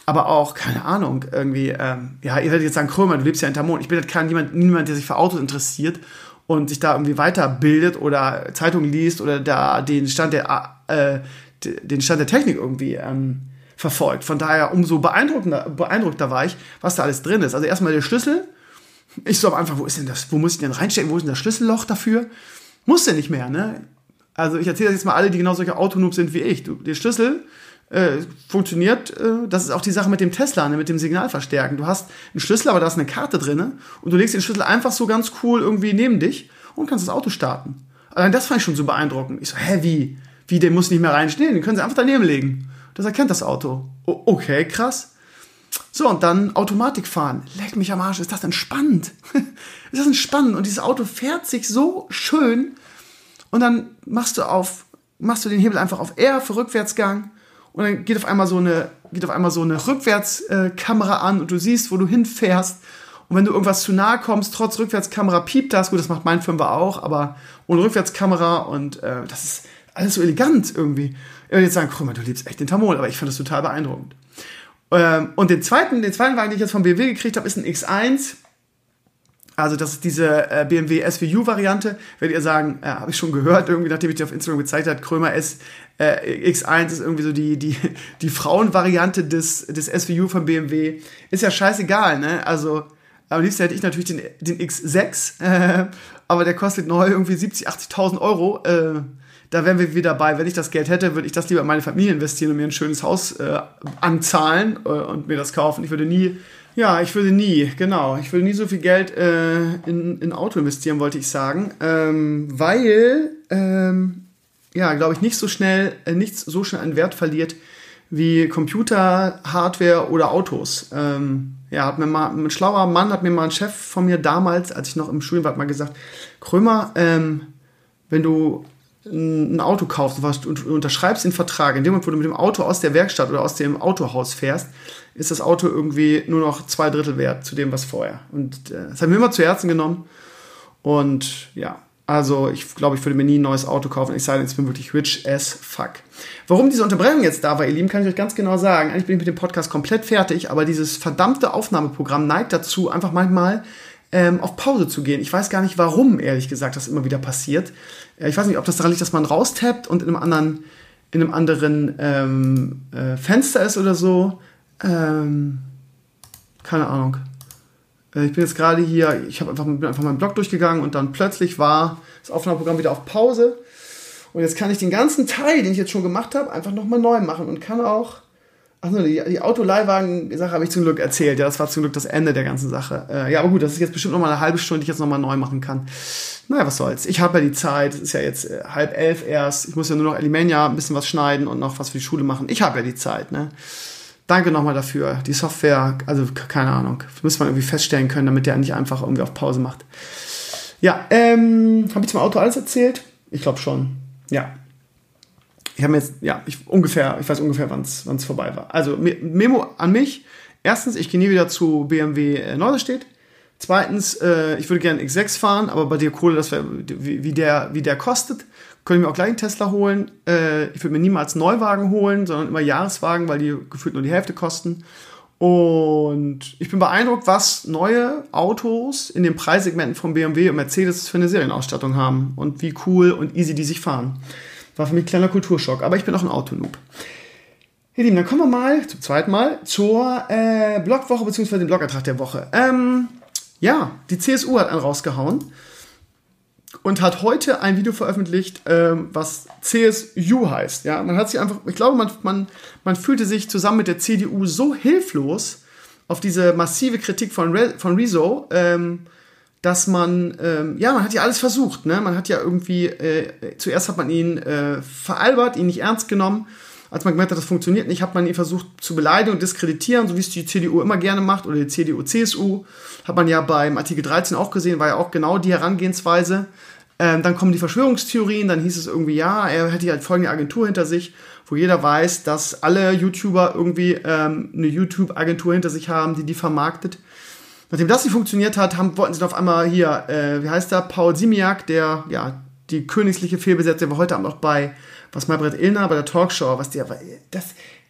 Aber auch, keine Ahnung, irgendwie, ähm, ja, ihr werdet jetzt sagen, Krömer, du lebst ja in Tamon. Ich bin halt kein niemand, niemand, der sich für Autos interessiert und sich da irgendwie weiterbildet oder Zeitungen liest oder da den Stand der, äh, den Stand der Technik irgendwie ähm, verfolgt. Von daher umso beeindruckender, beeindruckter war ich, was da alles drin ist. Also erstmal der Schlüssel, ich so am Anfang, wo ist denn das, wo muss ich denn reinstecken, wo ist denn das Schlüsselloch dafür? Muss der nicht mehr, ne? Also ich erzähle das jetzt mal alle, die genau solche Autonoobs sind wie ich. Du, der Schlüssel äh, funktioniert, äh, das ist auch die Sache mit dem Tesla, ne, mit dem Signalverstärken. Du hast einen Schlüssel, aber da ist eine Karte drin und du legst den Schlüssel einfach so ganz cool irgendwie neben dich und kannst das Auto starten. Allein das fand ich schon so beeindruckend. Ich so, hä, wie? Wie, den muss nicht mehr reinstehen, den können sie einfach daneben legen. Das erkennt das Auto. O okay, krass. So, und dann Automatik fahren. Leck mich am Arsch, ist das entspannt? ist das entspannt? Und dieses Auto fährt sich so schön. Und dann machst du auf, machst du den Hebel einfach auf R für Rückwärtsgang. Und dann geht auf einmal so eine, geht auf einmal so eine Rückwärtskamera an und du siehst, wo du hinfährst. Und wenn du irgendwas zu nahe kommst, trotz Rückwärtskamera piept das. Gut, das macht mein Fünfer auch, aber ohne Rückwärtskamera. Und äh, das ist alles so elegant irgendwie. Ich würde jetzt sagen, guck mal, du liebst echt den Tamol, aber ich fand das total beeindruckend. Ähm, und den zweiten, den zweiten Wagen, den ich jetzt vom BMW gekriegt habe, ist ein X1. Also das ist diese äh, BMW SVU-Variante. Werdet ihr sagen, äh, habe ich schon gehört, irgendwie, nachdem ich dir auf Instagram gezeigt habe, Krömer S, äh, X1 ist irgendwie so die, die, die Frauenvariante des, des SVU von BMW. Ist ja scheißegal, ne? Also am liebsten hätte ich natürlich den, den X6, äh, aber der kostet neu irgendwie 70, 80.000 Euro. Äh, da wären wir wieder dabei. Wenn ich das Geld hätte, würde ich das lieber in meine Familie investieren und mir ein schönes Haus äh, anzahlen äh, und mir das kaufen. Ich würde nie, ja, ich würde nie, genau, ich würde nie so viel Geld äh, in, in Auto investieren, wollte ich sagen, ähm, weil, ähm, ja, glaube ich, nicht so schnell, äh, nichts so schnell an Wert verliert wie Computer, Hardware oder Autos. Ähm, ja, hat mir mal, ein schlauer Mann hat mir mal ein Chef von mir damals, als ich noch im Studium war, mal gesagt, Krömer, ähm, wenn du ein Auto kaufst und unterschreibst den Vertrag, in dem Moment, wo du mit dem Auto aus der Werkstatt oder aus dem Autohaus fährst, ist das Auto irgendwie nur noch zwei Drittel wert zu dem, was vorher. Und äh, das haben wir immer zu Herzen genommen. Und ja, also ich glaube, ich würde mir nie ein neues Auto kaufen. Ich sage, ich bin wirklich rich as fuck. Warum diese Unterbrechung jetzt da war, ihr Lieben, kann ich euch ganz genau sagen. Eigentlich bin ich mit dem Podcast komplett fertig, aber dieses verdammte Aufnahmeprogramm neigt dazu, einfach manchmal ähm, auf Pause zu gehen. Ich weiß gar nicht, warum, ehrlich gesagt, das immer wieder passiert. Äh, ich weiß nicht, ob das daran liegt, dass man raustappt und in einem anderen, in einem anderen ähm, äh, Fenster ist oder so. Ähm, keine Ahnung. Äh, ich bin jetzt gerade hier, ich habe einfach, einfach meinen Blog durchgegangen und dann plötzlich war das Aufnahmeprogramm wieder auf Pause. Und jetzt kann ich den ganzen Teil, den ich jetzt schon gemacht habe, einfach nochmal neu machen und kann auch. Achso, die, die Autoleihwagen-Sache habe ich zum Glück erzählt. Ja, das war zum Glück das Ende der ganzen Sache. Äh, ja, aber gut, das ist jetzt bestimmt nochmal eine halbe Stunde, die ich jetzt nochmal neu machen kann. Naja, was soll's. Ich habe ja die Zeit. Es ist ja jetzt äh, halb elf erst. Ich muss ja nur noch Elimania ein bisschen was schneiden und noch was für die Schule machen. Ich habe ja die Zeit, ne? Danke nochmal dafür. Die Software, also keine Ahnung, muss man irgendwie feststellen können, damit der nicht einfach irgendwie auf Pause macht. Ja, ähm, habe ich zum Auto alles erzählt? Ich glaube schon. Ja. Ich habe jetzt, ja, ich ungefähr, ich weiß ungefähr, wann es vorbei war. Also Memo an mich. Erstens, ich gehe nie wieder zu BMW äh, Norderstedt. Zweitens, äh, ich würde gerne X6 fahren, aber bei dir Kohle, das wär, wie, wie, der, wie der kostet, könnte ich mir auch gleich einen Tesla holen. Äh, ich würde mir niemals Neuwagen holen, sondern immer Jahreswagen, weil die gefühlt nur die Hälfte kosten. Und ich bin beeindruckt, was neue Autos in den Preissegmenten von BMW und Mercedes für eine Serienausstattung haben und wie cool und easy die sich fahren. War für mich ein kleiner Kulturschock, aber ich bin auch ein Autonoob. Ihr Lieben, dann kommen wir mal zum zweiten Mal zur äh, Blogwoche bzw. dem Blogertrag der Woche. Ähm, ja, die CSU hat einen rausgehauen und hat heute ein Video veröffentlicht, ähm, was CSU heißt. Ja, man hat sich einfach, ich glaube, man, man, man fühlte sich zusammen mit der CDU so hilflos auf diese massive Kritik von, Re, von Rezo, ähm, dass man, ähm, ja, man hat ja alles versucht. Ne? Man hat ja irgendwie, äh, zuerst hat man ihn äh, veralbert, ihn nicht ernst genommen. Als man gemerkt hat, das funktioniert nicht, hat man ihn versucht zu beleidigen und diskreditieren, so wie es die CDU immer gerne macht, oder die CDU, CSU. Hat man ja beim Artikel 13 auch gesehen, war ja auch genau die Herangehensweise. Ähm, dann kommen die Verschwörungstheorien, dann hieß es irgendwie, ja, er hätte halt folgende Agentur hinter sich, wo jeder weiß, dass alle YouTuber irgendwie ähm, eine YouTube-Agentur hinter sich haben, die die vermarktet. Nachdem das nicht funktioniert hat, haben, wollten sie auf einmal hier, äh, wie heißt der, Paul Simiak, der, ja, die königliche Fehlbesetzung, war heute Abend noch bei, was Maybrit Illner bei der Talkshow, was der, dass,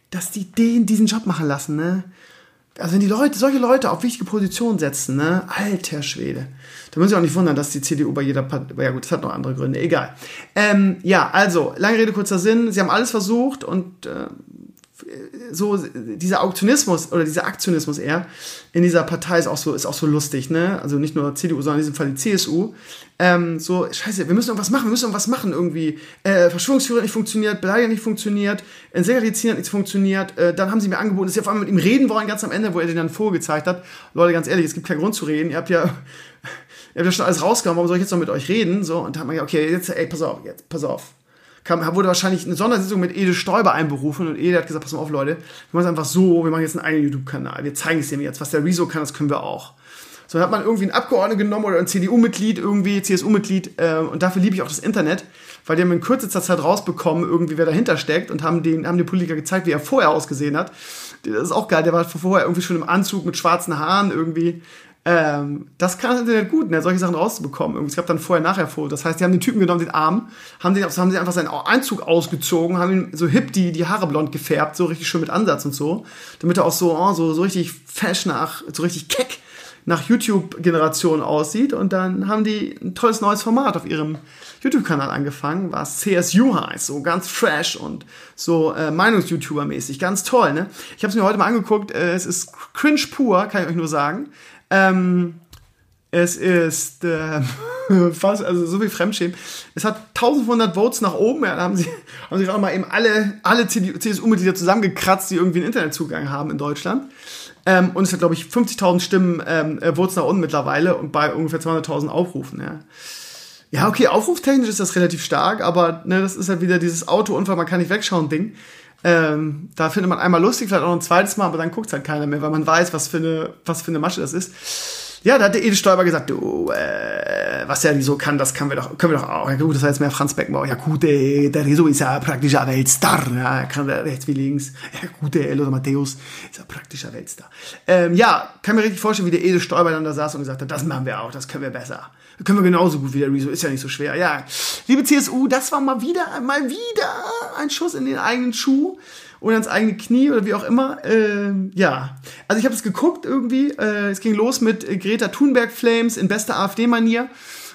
dass die den diesen Job machen lassen, ne? Also wenn die Leute, solche Leute auf wichtige Positionen setzen, ne? Alter Schwede. Da müssen Sie auch nicht wundern, dass die CDU bei jeder Partei, ja gut, das hat noch andere Gründe, egal. Ähm, ja, also, lange Rede, kurzer Sinn, sie haben alles versucht und äh, so dieser Auktionismus oder dieser Aktionismus eher in dieser Partei ist auch so ist auch so lustig, ne? Also nicht nur CDU, sondern in diesem Fall die CSU. Ähm, so Scheiße, wir müssen irgendwas machen, wir müssen irgendwas machen irgendwie. Äh, Verschwörungstheorie hat nicht funktioniert, Beleidigung nicht funktioniert, Ensägerlizin hat nicht funktioniert. Äh, dann haben sie mir angeboten, dass sie auf einmal mit ihm reden wollen, ganz am Ende, wo er den dann vorgezeigt hat. Leute, ganz ehrlich, es gibt keinen Grund zu reden. Ihr habt ja ihr habt ja schon alles rausgehauen, warum soll ich jetzt noch mit euch reden? So, und da hat man gesagt, okay, jetzt, ey, pass auf, jetzt, pass auf. Kam, wurde wahrscheinlich eine Sondersitzung mit Ede Stoiber einberufen und Ede hat gesagt, pass mal auf, Leute, wir machen es einfach so, wir machen jetzt einen eigenen YouTube-Kanal, wir zeigen es dem jetzt, was der Rezo kann, das können wir auch. So, dann hat man irgendwie einen Abgeordneten genommen oder ein CDU-Mitglied, irgendwie CSU-Mitglied, äh, und dafür liebe ich auch das Internet, weil die haben in kürzester Zeit rausbekommen, irgendwie wer dahinter steckt und haben den, haben den Politiker gezeigt, wie er vorher ausgesehen hat. Das ist auch geil, der war vorher irgendwie schon im Anzug mit schwarzen Haaren irgendwie ähm, das kann das Internet gut, ne, solche Sachen rauszubekommen. Es gab dann vorher-nachher-Fotos. Das heißt, die haben den Typen genommen, den Arm, haben, den, haben sie einfach seinen Einzug ausgezogen, haben ihm so hip die, die Haare blond gefärbt, so richtig schön mit Ansatz und so, damit er auch so, oh, so, so richtig fesch nach, so richtig keck nach YouTube-Generation aussieht. Und dann haben die ein tolles neues Format auf ihrem YouTube-Kanal angefangen, was CSU heißt, so ganz fresh und so äh, Meinungs-YouTuber-mäßig, ganz toll. Ne? Ich habe es mir heute mal angeguckt, äh, es ist cringe pur, kann ich euch nur sagen. Ähm, es ist äh, fast, also so wie Fremdschämen. Es hat 1500 Votes nach oben. Ja, da haben sie, haben sich auch mal eben alle, alle CSU-Mitglieder zusammengekratzt, die irgendwie einen Internetzugang haben in Deutschland. Ähm, und es hat, glaube ich, 50.000 Stimmen ähm, äh, Votes nach unten mittlerweile und bei ungefähr 200.000 Aufrufen. Ja. ja, okay, aufruftechnisch ist das relativ stark, aber ne, das ist halt wieder dieses Autounfall, man kann nicht wegschauen Ding. Ähm, da findet man einmal lustig, vielleicht auch noch ein zweites Mal, aber dann guckt halt keiner mehr, weil man weiß, was für eine, was für eine Masche das ist. ja, da hat der Edith Stoiber gesagt, du, äh, was der Riso kann, das können wir doch, können wir doch auch. Ja gut, das war jetzt mehr Franz Beckenbauer. Ja gut, ey, der Riso ist ja praktischer Weltstar. Ja, er kann rechts wie links. Ja gut, der Lothar Matthäus ist ja praktischer Weltstar. Ähm, ja, kann mir richtig vorstellen, wie der Edith Stoiber dann da saß und gesagt hat, das machen wir auch, das können wir besser. Können wir genauso gut wie der Rezo, ist ja nicht so schwer. Ja, liebe CSU, das war mal wieder, mal wieder ein Schuss in den eigenen Schuh oder ins eigene Knie oder wie auch immer. Äh, ja, also ich habe es geguckt irgendwie. Äh, es ging los mit Greta Thunberg Flames in bester AfD-Manier.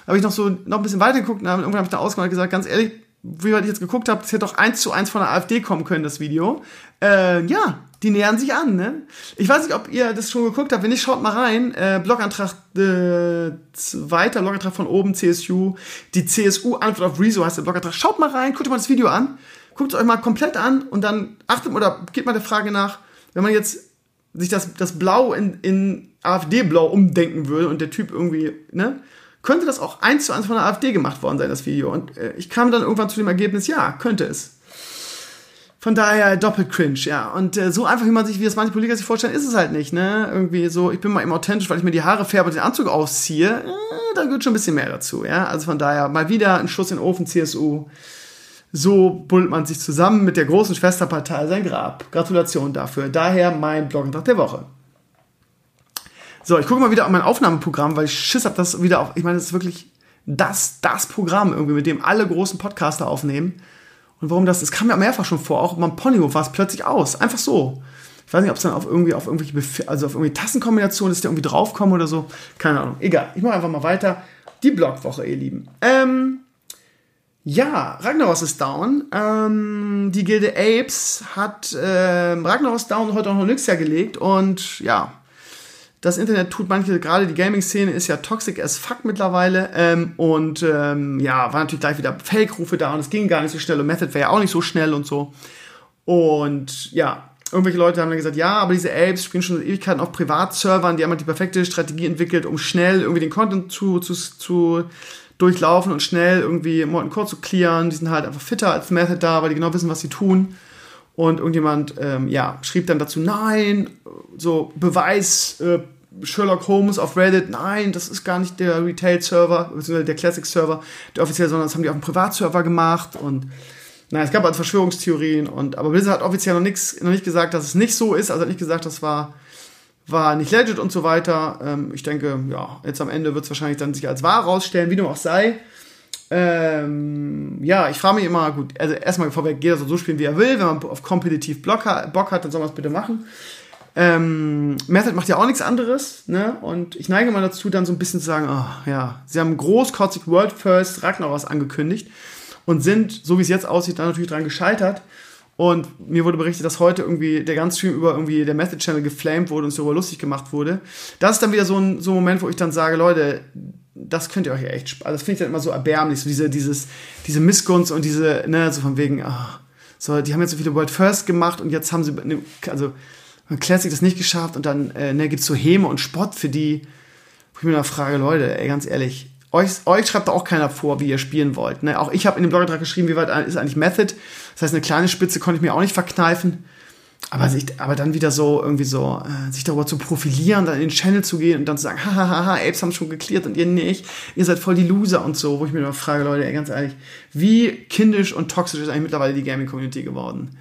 Habe ich noch so noch ein bisschen weiter geguckt und irgendwann habe ich da ausgemacht und gesagt, ganz ehrlich, wie ich jetzt geguckt habe, das hätte doch eins zu eins von der AfD kommen können, das Video. Äh, ja, die nähern sich an, ne? Ich weiß nicht, ob ihr das schon geguckt habt. Wenn nicht, schaut mal rein. Äh, Blogantrag äh, zweiter Blogantrag von oben, CSU. Die CSU Antwort auf Rezo heißt der Blogantrag. Schaut mal rein, guckt euch mal das Video an. Guckt es euch mal komplett an und dann achtet oder geht mal der Frage nach, wenn man jetzt sich das, das Blau in, in AfD-Blau umdenken würde und der Typ irgendwie, ne? Könnte das auch eins zu eins von der AfD gemacht worden sein, das Video? Und äh, ich kam dann irgendwann zu dem Ergebnis, ja, könnte es. Von daher doppelt cringe, ja. Und äh, so einfach, wie man sich, wie das manche Politiker sich vorstellen, ist es halt nicht, ne? Irgendwie so, ich bin mal eben authentisch, weil ich mir die Haare färbe und den Anzug ausziehe. Äh, da gehört schon ein bisschen mehr dazu, ja. Also von daher mal wieder ein Schuss in den Ofen, CSU. So bullt man sich zusammen mit der großen Schwesterpartei sein Grab. Gratulation dafür. Daher mein Blogantrag der Woche. So, ich gucke mal wieder auf mein Aufnahmeprogramm, weil ich Schiss habe, das wieder auf. Ich meine, das ist wirklich das, das Programm irgendwie, mit dem alle großen Podcaster aufnehmen. Und warum das, das kam ja mehrfach schon vor, auch beim Ponyhof war es plötzlich aus. Einfach so. Ich weiß nicht, ob es dann auf irgendwie auf irgendwelche, Bef also auf irgendwie Tassenkombinationen ist, der irgendwie draufkommen oder so. Keine Ahnung. Egal. Ich mache einfach mal weiter. Die Blogwoche, ihr Lieben. Ähm, ja, Ragnaros ist down. Ähm, die Gilde Apes hat äh, Ragnaros down heute auch noch nix gelegt und ja, das Internet tut manche, gerade die Gaming-Szene ist ja toxic as fuck mittlerweile ähm, und ähm, ja, war natürlich gleich wieder Fake-Rufe da und es ging gar nicht so schnell und Method wäre ja auch nicht so schnell und so. Und ja, irgendwelche Leute haben dann gesagt, ja, aber diese Apes spielen schon seit Ewigkeiten auf Privatservern, die haben halt die perfekte Strategie entwickelt, um schnell irgendwie den Content zu, zu, zu durchlaufen und schnell irgendwie Molten Core zu clearen. Die sind halt einfach fitter als Method da, weil die genau wissen, was sie tun. Und irgendjemand, ähm, ja, schrieb dann dazu, nein, so Beweis, äh, Sherlock Holmes auf Reddit, nein, das ist gar nicht der Retail-Server, beziehungsweise der Classic-Server, der offiziell, sondern das haben die auf dem Privatserver gemacht und naja, es gab also Verschwörungstheorien und, aber Blizzard hat offiziell noch nichts, noch nicht gesagt, dass es nicht so ist, also hat nicht gesagt, das war war nicht legit und so weiter. Ähm, ich denke, ja, jetzt am Ende wird es wahrscheinlich dann sich als wahr rausstellen, wie dem auch sei. Ähm, ja, ich frage mich immer, gut, also erstmal vorweg, jeder soll so spielen, wie er will. Wenn man auf kompetitiv Bock hat, dann soll man es bitte machen. Ähm, Method macht ja auch nichts anderes, ne? Und ich neige mal dazu, dann so ein bisschen zu sagen, oh, ja, sie haben großkotzig World First Ragnaros angekündigt und sind, so wie es jetzt aussieht, dann natürlich dran gescheitert. Und mir wurde berichtet, dass heute irgendwie der ganze Stream über irgendwie der Method Channel geflamed wurde und darüber lustig gemacht wurde. Das ist dann wieder so ein, so ein Moment, wo ich dann sage, Leute, das könnt ihr euch ja echt, also das finde ich dann immer so erbärmlich, so diese, dieses, diese Missgunst und diese, ne, so von wegen, ach, so, die haben jetzt so viele World First gemacht und jetzt haben sie, ne, also, Classic das nicht geschafft und dann, äh, ne, gibt's so Häme und Spott für die, ich mir dann frage, Leute, ey, ganz ehrlich, euch, euch schreibt auch keiner vor, wie ihr spielen wollt. Ne? Auch ich habe in dem Blogantrag geschrieben, wie weit ist eigentlich Method. Das heißt, eine kleine Spitze konnte ich mir auch nicht verkneifen. Aber, sich, aber dann wieder so, irgendwie so, äh, sich darüber zu profilieren, dann in den Channel zu gehen und dann zu sagen, hahaha, Apes haben schon geklärt und ihr nicht, ihr seid voll die Loser und so, wo ich mir immer frage, Leute, ey, ganz ehrlich, wie kindisch und toxisch ist eigentlich mittlerweile die Gaming-Community geworden?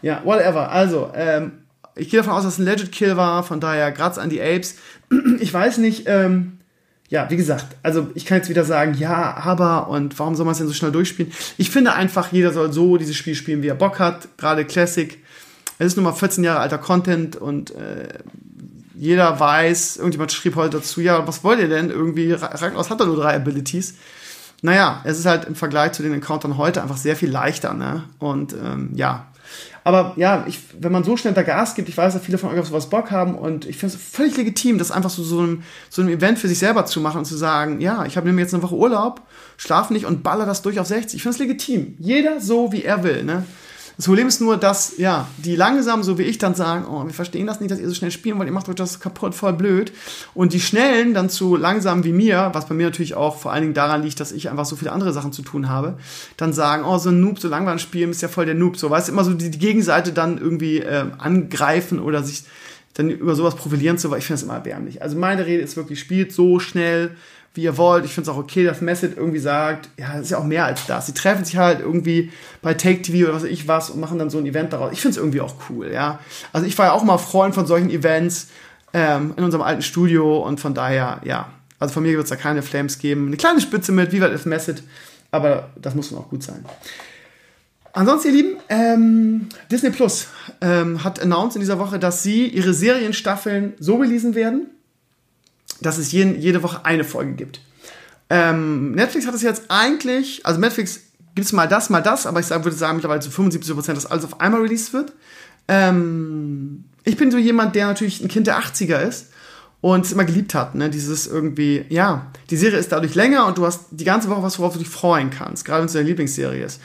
Ja, whatever. Also, ähm, ich gehe davon aus, dass es ein Legit Kill war, von daher Graz an die Apes. ich weiß nicht, ähm, ja, wie gesagt, also ich kann jetzt wieder sagen, ja, aber und warum soll man es denn so schnell durchspielen? Ich finde einfach, jeder soll so dieses Spiel spielen, wie er Bock hat. Gerade Classic. Es ist nun mal 14 Jahre alter Content und äh, jeder weiß, irgendjemand schrieb heute dazu, ja, was wollt ihr denn? Irgendwie, Ragnaros hat er nur drei Abilities. Naja, es ist halt im Vergleich zu den Encountern heute einfach sehr viel leichter, ne? Und ähm, ja, aber ja, ich, wenn man so schnell da Gas gibt, ich weiß, dass viele von euch auf sowas Bock haben und ich finde es völlig legitim, das einfach so, so, einem, so einem Event für sich selber zu machen und zu sagen, ja, ich habe mir jetzt eine Woche Urlaub, schlaf nicht und baller das durch auf 60. Ich finde es legitim. Jeder so, wie er will, ne? Das Problem ist nur, dass, ja, die langsam, so wie ich, dann sagen, oh, wir verstehen das nicht, dass ihr so schnell spielen wollt, ihr macht euch das kaputt, voll blöd. Und die Schnellen dann zu langsam wie mir, was bei mir natürlich auch vor allen Dingen daran liegt, dass ich einfach so viele andere Sachen zu tun habe, dann sagen, oh, so ein Noob, so langweilig spielen, ist ja voll der Noob. So, weißt du, immer so die, die Gegenseite dann irgendwie äh, angreifen oder sich dann über sowas profilieren zu, weil ich finde das immer erbärmlich. Also meine Rede ist wirklich, spielt so schnell, wie ihr wollt. Ich finde es auch okay, dass Message irgendwie sagt, ja, das ist ja auch mehr als das. Sie treffen sich halt irgendwie bei Take TV oder was weiß ich was und machen dann so ein Event daraus. Ich finde es irgendwie auch cool, ja. Also ich war ja auch mal Freund von solchen Events ähm, in unserem alten Studio und von daher, ja. Also von mir wird es da keine Flames geben. Eine kleine Spitze mit Viva ist Message, aber das muss dann auch gut sein. Ansonsten, ihr Lieben, ähm, Disney Plus ähm, hat announced in dieser Woche, dass sie ihre Serienstaffeln so releasen werden, dass es jeden, jede Woche eine Folge gibt. Ähm, Netflix hat es jetzt eigentlich, also Netflix gibt es mal das, mal das, aber ich würde sagen mittlerweile zu 75%, dass alles auf einmal released wird. Ähm, ich bin so jemand, der natürlich ein Kind der 80er ist und es immer geliebt hat, ne? Dieses irgendwie, ja, die Serie ist dadurch länger und du hast die ganze Woche was, worauf du dich freuen kannst, gerade wenn es deine Lieblingsserie ist.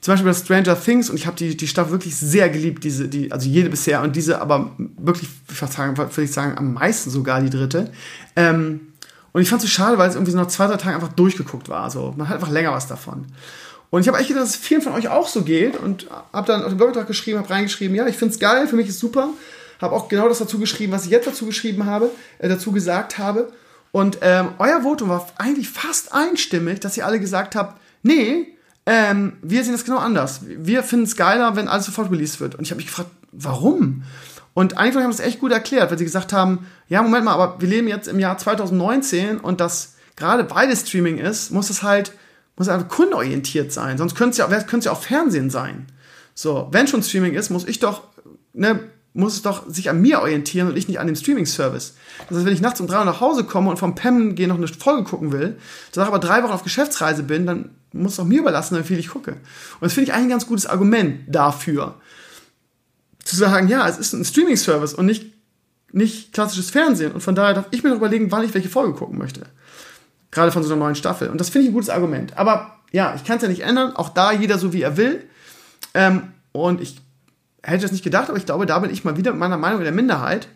Zum Beispiel bei Stranger Things und ich habe die, die Staffel wirklich sehr geliebt, diese, die, also jede bisher und diese aber wirklich, würde ich sagen, am meisten sogar die dritte. Ähm, und ich fand es so schade, weil es irgendwie so nach zwei, drei Tagen einfach durchgeguckt war. Also man hat einfach länger was davon. Und ich habe echt gedacht, dass es vielen von euch auch so geht und habe dann auf den Blogbeitrag geschrieben, habe reingeschrieben, ja, ich finde es geil, für mich ist super. Habe auch genau das dazu geschrieben, was ich jetzt dazu geschrieben habe, äh, dazu gesagt habe. Und ähm, euer Votum war eigentlich fast einstimmig, dass ihr alle gesagt habt, nee, ähm, wir sehen das genau anders. Wir finden es geiler, wenn alles sofort released wird. Und ich habe mich gefragt, warum? Und einige haben das echt gut erklärt, weil sie gesagt haben, ja, Moment mal, aber wir leben jetzt im Jahr 2019 und das gerade weil es Streaming ist, muss es halt, muss einfach kundenorientiert sein. Sonst könnte es ja, könnte es ja auch Fernsehen sein. So, wenn schon Streaming ist, muss ich doch, ne, muss es doch sich an mir orientieren und ich nicht an dem Streaming-Service. Das heißt, wenn ich nachts um drei Uhr nach Hause komme und vom Pemmen gehen noch eine Folge gucken will, danach aber drei Wochen auf Geschäftsreise bin, dann muss es auch mir überlassen, wie viel ich gucke. Und das finde ich eigentlich ein ganz gutes Argument dafür zu sagen, ja, es ist ein Streaming-Service und nicht, nicht klassisches Fernsehen. Und von daher darf ich mir noch überlegen, wann ich welche Folge gucken möchte. Gerade von so einer neuen Staffel. Und das finde ich ein gutes Argument. Aber ja, ich kann es ja nicht ändern. Auch da jeder so, wie er will. Ähm, und ich hätte das nicht gedacht, aber ich glaube, da bin ich mal wieder mit meiner Meinung in der Minderheit.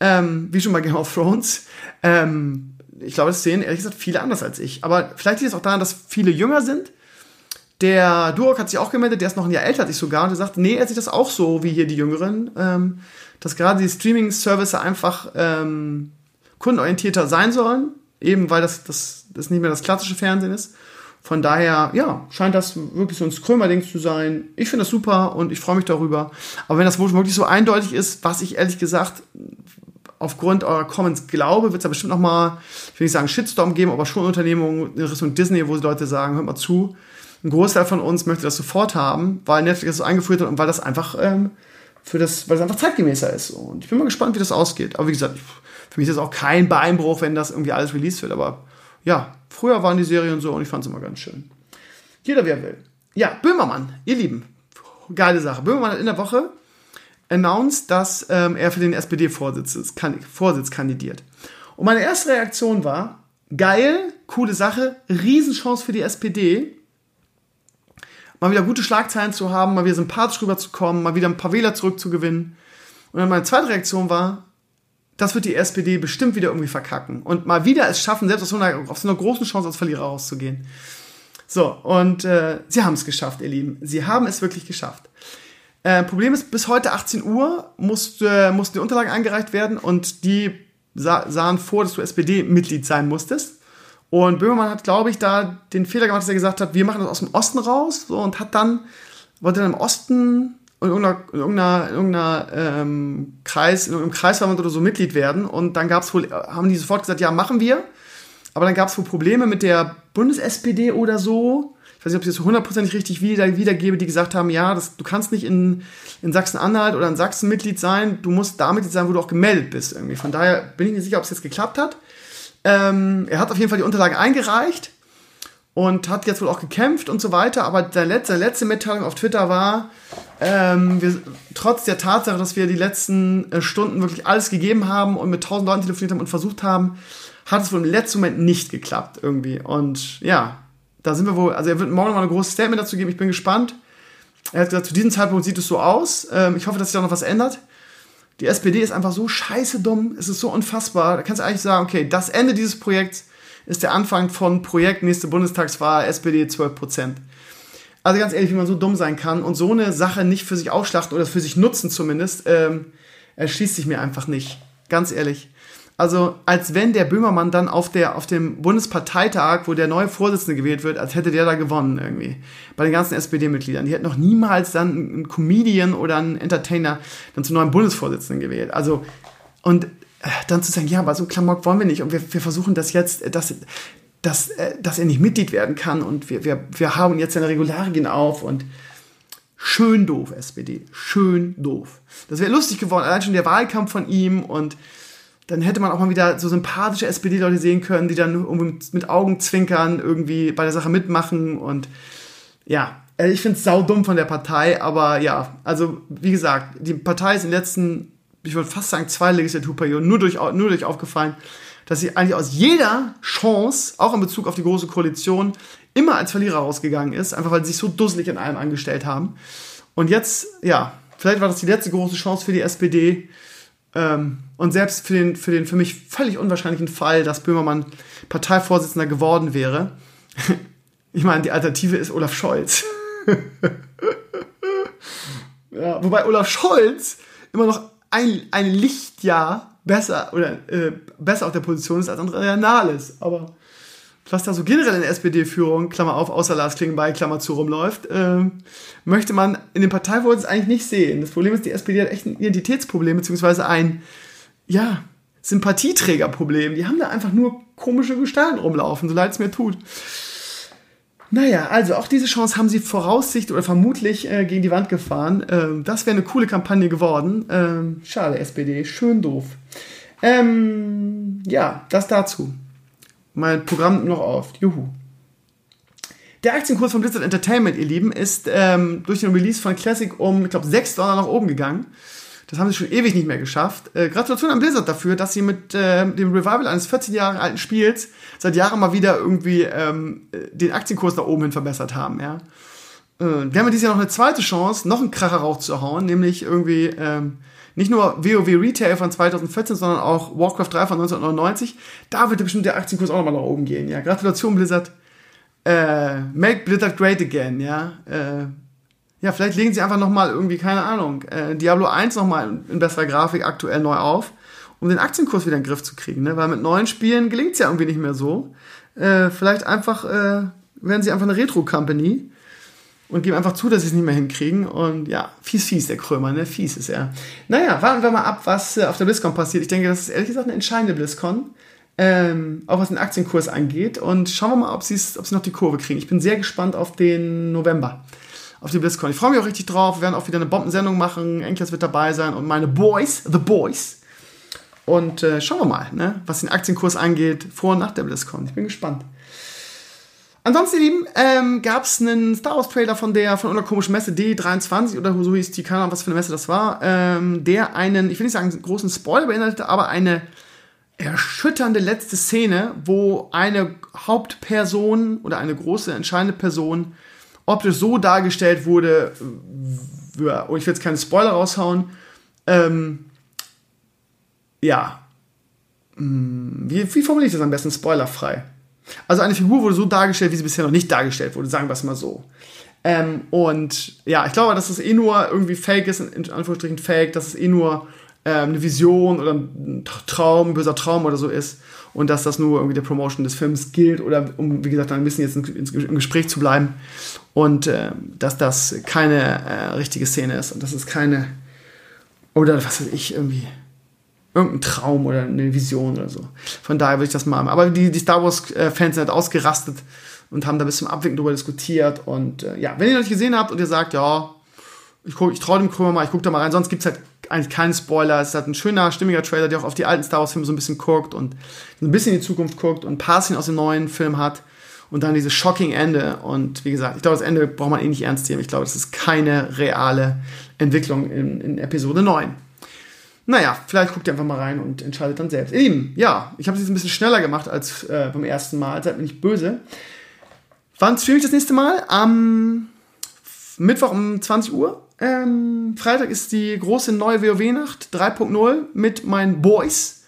Ähm, wie schon bei Game of Thrones. Ähm, ich glaube, das sehen ehrlich gesagt viele anders als ich. Aber vielleicht liegt es auch daran, dass viele jünger sind der Durok hat sich auch gemeldet, der ist noch ein Jahr älter als ich sogar, und der sagt, nee, er sieht das auch so wie hier die Jüngeren, ähm, dass gerade die Streaming-Services einfach ähm, kundenorientierter sein sollen, eben weil das, das, das nicht mehr das klassische Fernsehen ist. Von daher, ja, scheint das wirklich so ein Skrömer-Ding zu sein. Ich finde das super und ich freue mich darüber. Aber wenn das wirklich so eindeutig ist, was ich ehrlich gesagt aufgrund eurer Comments glaube, wird es da bestimmt noch mal, ich will nicht sagen Shitstorm geben, aber schon Unternehmungen in Richtung Disney, wo die Leute sagen, hört mal zu, ein Großteil von uns möchte das sofort haben, weil Netflix das so eingeführt hat und weil das einfach ähm, für das, weil es einfach zeitgemäßer ist. Und ich bin mal gespannt, wie das ausgeht. Aber wie gesagt, für mich ist es auch kein Beinbruch, wenn das irgendwie alles released wird. Aber ja, früher waren die Serien so und ich fand es immer ganz schön. Jeder, wer will. Ja, Böhmermann, ihr Lieben. Geile Sache. Böhmermann hat in der Woche announced, dass ähm, er für den SPD-Vorsitz Vorsitz kandidiert. Und meine erste Reaktion war, geil, coole Sache, Riesenchance für die SPD mal wieder gute Schlagzeilen zu haben, mal wieder sympathisch rüberzukommen, mal wieder ein paar Wähler zurückzugewinnen. Und dann meine zweite Reaktion war, das wird die SPD bestimmt wieder irgendwie verkacken. Und mal wieder es schaffen, selbst aus so einer, auf so einer großen Chance als Verlierer rauszugehen. So, und äh, sie haben es geschafft, ihr Lieben. Sie haben es wirklich geschafft. Äh, Problem ist, bis heute 18 Uhr musste, äh, mussten die Unterlagen eingereicht werden und die sah, sahen vor, dass du SPD-Mitglied sein musstest. Und Böhmermann hat, glaube ich, da den Fehler gemacht, dass er gesagt hat, wir machen das aus dem Osten raus so, und hat dann, wollte dann im Osten in irgendeiner, in irgendeiner, in irgendeiner ähm, Kreis, in irgendeinem Kreisverband oder so Mitglied werden. Und dann gab es wohl, haben die sofort gesagt, ja, machen wir. Aber dann gab es wohl Probleme mit der Bundes-SPD oder so. Ich weiß nicht, ob ich das hundertprozentig richtig wieder, wiedergebe, die gesagt haben, ja, das, du kannst nicht in, in Sachsen-Anhalt oder in Sachsen Mitglied sein, du musst da Mitglied sein, wo du auch gemeldet bist irgendwie. Von daher bin ich nicht sicher, ob es jetzt geklappt hat. Ähm, er hat auf jeden Fall die Unterlagen eingereicht und hat jetzt wohl auch gekämpft und so weiter. Aber der letzte, seine letzte Mitteilung auf Twitter war, ähm, wir, trotz der Tatsache, dass wir die letzten äh, Stunden wirklich alles gegeben haben und mit tausend Leuten telefoniert haben und versucht haben, hat es wohl im letzten Moment nicht geklappt irgendwie. Und ja, da sind wir wohl, also er wird morgen noch mal ein großes Statement dazu geben. Ich bin gespannt. Er hat gesagt, zu diesem Zeitpunkt sieht es so aus. Ähm, ich hoffe, dass sich da noch was ändert die SPD ist einfach so scheiße dumm, es ist so unfassbar. Da kannst du eigentlich sagen, okay, das Ende dieses Projekts ist der Anfang von Projekt nächste Bundestagswahl, SPD 12 Prozent. Also ganz ehrlich, wie man so dumm sein kann und so eine Sache nicht für sich ausschlachten oder für sich nutzen zumindest, ähm, erschließt sich mir einfach nicht. Ganz ehrlich. Also, als wenn der Böhmermann dann auf, der, auf dem Bundesparteitag, wo der neue Vorsitzende gewählt wird, als hätte der da gewonnen irgendwie. Bei den ganzen SPD-Mitgliedern. Die hätten noch niemals dann einen Comedian oder einen Entertainer dann zum neuen Bundesvorsitzenden gewählt. Also, und äh, dann zu sagen, ja, aber so Klamauk wollen wir nicht und wir, wir versuchen das jetzt, dass, dass, äh, dass er nicht Mitglied werden kann und wir, wir, wir hauen jetzt seine Regularien auf und schön doof, SPD. Schön doof. Das wäre lustig geworden, allein schon der Wahlkampf von ihm und dann hätte man auch mal wieder so sympathische SPD-Leute sehen können, die dann mit Augenzwinkern irgendwie bei der Sache mitmachen und ja, äh, ich finde es saudumm von der Partei, aber ja, also wie gesagt, die Partei ist in den letzten, ich würde fast sagen, zwei Legislaturperioden nur durch, nur durch aufgefallen, dass sie eigentlich aus jeder Chance, auch in Bezug auf die Große Koalition, immer als Verlierer rausgegangen ist, einfach weil sie sich so dusselig in allem angestellt haben. Und jetzt, ja, vielleicht war das die letzte große Chance für die SPD, ähm, und selbst für den, für den für mich völlig unwahrscheinlichen Fall, dass Böhmermann Parteivorsitzender geworden wäre, ich meine, die Alternative ist Olaf Scholz. ja, wobei Olaf Scholz immer noch ein, ein Lichtjahr besser oder äh, besser auf der Position ist als Andrea Nahles. Aber was da so generell in der SPD-Führung, Klammer auf, außer Lars Klingbeil, Klammer zu rumläuft, äh, möchte man in den Parteivorsitz eigentlich nicht sehen. Das Problem ist, die SPD hat echt ein Identitätsproblem, beziehungsweise ein, ja, Sympathieträgerproblem. Die haben da einfach nur komische Gestalten rumlaufen, so leid es mir tut. Naja, also auch diese Chance haben sie voraussichtlich oder vermutlich äh, gegen die Wand gefahren. Ähm, das wäre eine coole Kampagne geworden. Ähm, schade, SPD, schön doof. Ähm, ja, das dazu mein Programm noch auf. Juhu. Der Aktienkurs von Blizzard Entertainment, ihr Lieben, ist ähm, durch den Release von Classic um, ich glaube, 6 Dollar nach oben gegangen. Das haben sie schon ewig nicht mehr geschafft. Äh, Gratulation an Blizzard dafür, dass sie mit äh, dem Revival eines 14 Jahre alten Spiels seit Jahren mal wieder irgendwie ähm, den Aktienkurs nach oben hin verbessert haben. Ja? Äh, wir haben dieses Jahr noch eine zweite Chance, noch einen Kracher rauszuhauen, nämlich irgendwie ähm, nicht nur WoW Retail von 2014, sondern auch Warcraft 3 von 1999. Da wird bestimmt der Aktienkurs auch nochmal nach oben gehen. Ja, Gratulation Blizzard. Äh, make Blizzard great again. Ja, äh, ja, vielleicht legen sie einfach nochmal irgendwie, keine Ahnung, äh, Diablo 1 nochmal in besserer Grafik aktuell neu auf, um den Aktienkurs wieder in den Griff zu kriegen. Ne? Weil mit neuen Spielen gelingt es ja irgendwie nicht mehr so. Äh, vielleicht einfach äh, werden sie einfach eine Retro-Company und geben einfach zu, dass sie es nicht mehr hinkriegen. Und ja, fies, fies, der Krömer, ne? Fies ist er. Naja, warten wir mal ab, was äh, auf der BlizzCon passiert. Ich denke, das ist ehrlich gesagt eine entscheidende BlizzCon. Ähm, auch was den Aktienkurs angeht. Und schauen wir mal, ob sie ob sie noch die Kurve kriegen. Ich bin sehr gespannt auf den November. Auf die BlizzCon. Ich freue mich auch richtig drauf. Wir werden auch wieder eine Bombensendung machen. Enkles wird dabei sein und meine Boys, The Boys. Und äh, schauen wir mal, ne, was den Aktienkurs angeht, vor und nach der BlizzCon. Ich bin gespannt. Ansonsten, ihr Lieben, ähm, gab es einen Star Wars Trailer von der von einer komischen Messe D23 oder so hieß die, keine Ahnung, was für eine Messe das war, ähm, der einen, ich will nicht sagen großen Spoiler beinhaltete, aber eine erschütternde letzte Szene, wo eine Hauptperson oder eine große entscheidende Person optisch so dargestellt wurde, oh, ich will jetzt keine Spoiler raushauen, ähm, ja, hm, wie, wie formuliere ich das am besten spoilerfrei? Also eine Figur wurde so dargestellt, wie sie bisher noch nicht dargestellt wurde, sagen wir es mal so. Ähm, und ja, ich glaube, dass das eh nur irgendwie fake ist, in Anführungsstrichen fake, dass es eh nur ähm, eine Vision oder ein Traum, ein böser Traum oder so ist und dass das nur irgendwie der Promotion des Films gilt oder um, wie gesagt, ein bisschen jetzt im Gespräch zu bleiben und äh, dass das keine äh, richtige Szene ist und dass es keine oder was weiß ich, irgendwie irgendein Traum oder eine Vision oder so. Von daher würde ich das mal. Aber die, die Star Wars-Fans sind halt ausgerastet und haben da bis zum Abwinken drüber diskutiert. Und äh, ja, wenn ihr noch nicht gesehen habt und ihr sagt, ja, ich, ich traue dem Krümmer mal, ich gucke da mal rein, sonst gibt es halt eigentlich keinen Spoiler. Es ist halt ein schöner, stimmiger Trailer, der auch auf die alten Star Wars-Filme so ein bisschen guckt und ein bisschen in die Zukunft guckt und ein paar Szenen aus dem neuen Film hat. Und dann dieses shocking Ende. Und wie gesagt, ich glaube, das Ende braucht man eh nicht ernst nehmen. Ich glaube, das ist keine reale Entwicklung in, in Episode 9. Naja, vielleicht guckt ihr einfach mal rein und entscheidet dann selbst. Eben, ja, ich habe es jetzt ein bisschen schneller gemacht als äh, beim ersten Mal. Seid mir nicht böse. Wann streame ich das nächste Mal? Am Mittwoch um 20 Uhr. Ähm, Freitag ist die große neue WoW-Nacht 3.0 mit meinen Boys.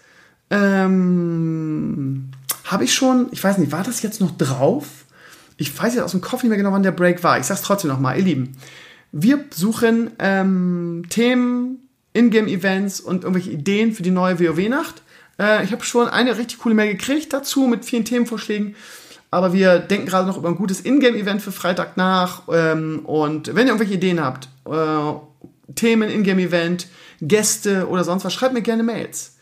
Ähm, habe ich schon, ich weiß nicht, war das jetzt noch drauf? Ich weiß jetzt aus dem Kopf nicht mehr genau, wann der Break war. Ich sag's trotzdem nochmal, ihr Lieben. Wir suchen ähm, Themen, Ingame-Events und irgendwelche Ideen für die neue WoW-Nacht. Äh, ich habe schon eine richtig coole Mail gekriegt dazu mit vielen Themenvorschlägen. Aber wir denken gerade noch über ein gutes Ingame-Event für Freitag nach. Ähm, und wenn ihr irgendwelche Ideen habt, äh, Themen, Ingame-Event, Gäste oder sonst was, schreibt mir gerne Mails.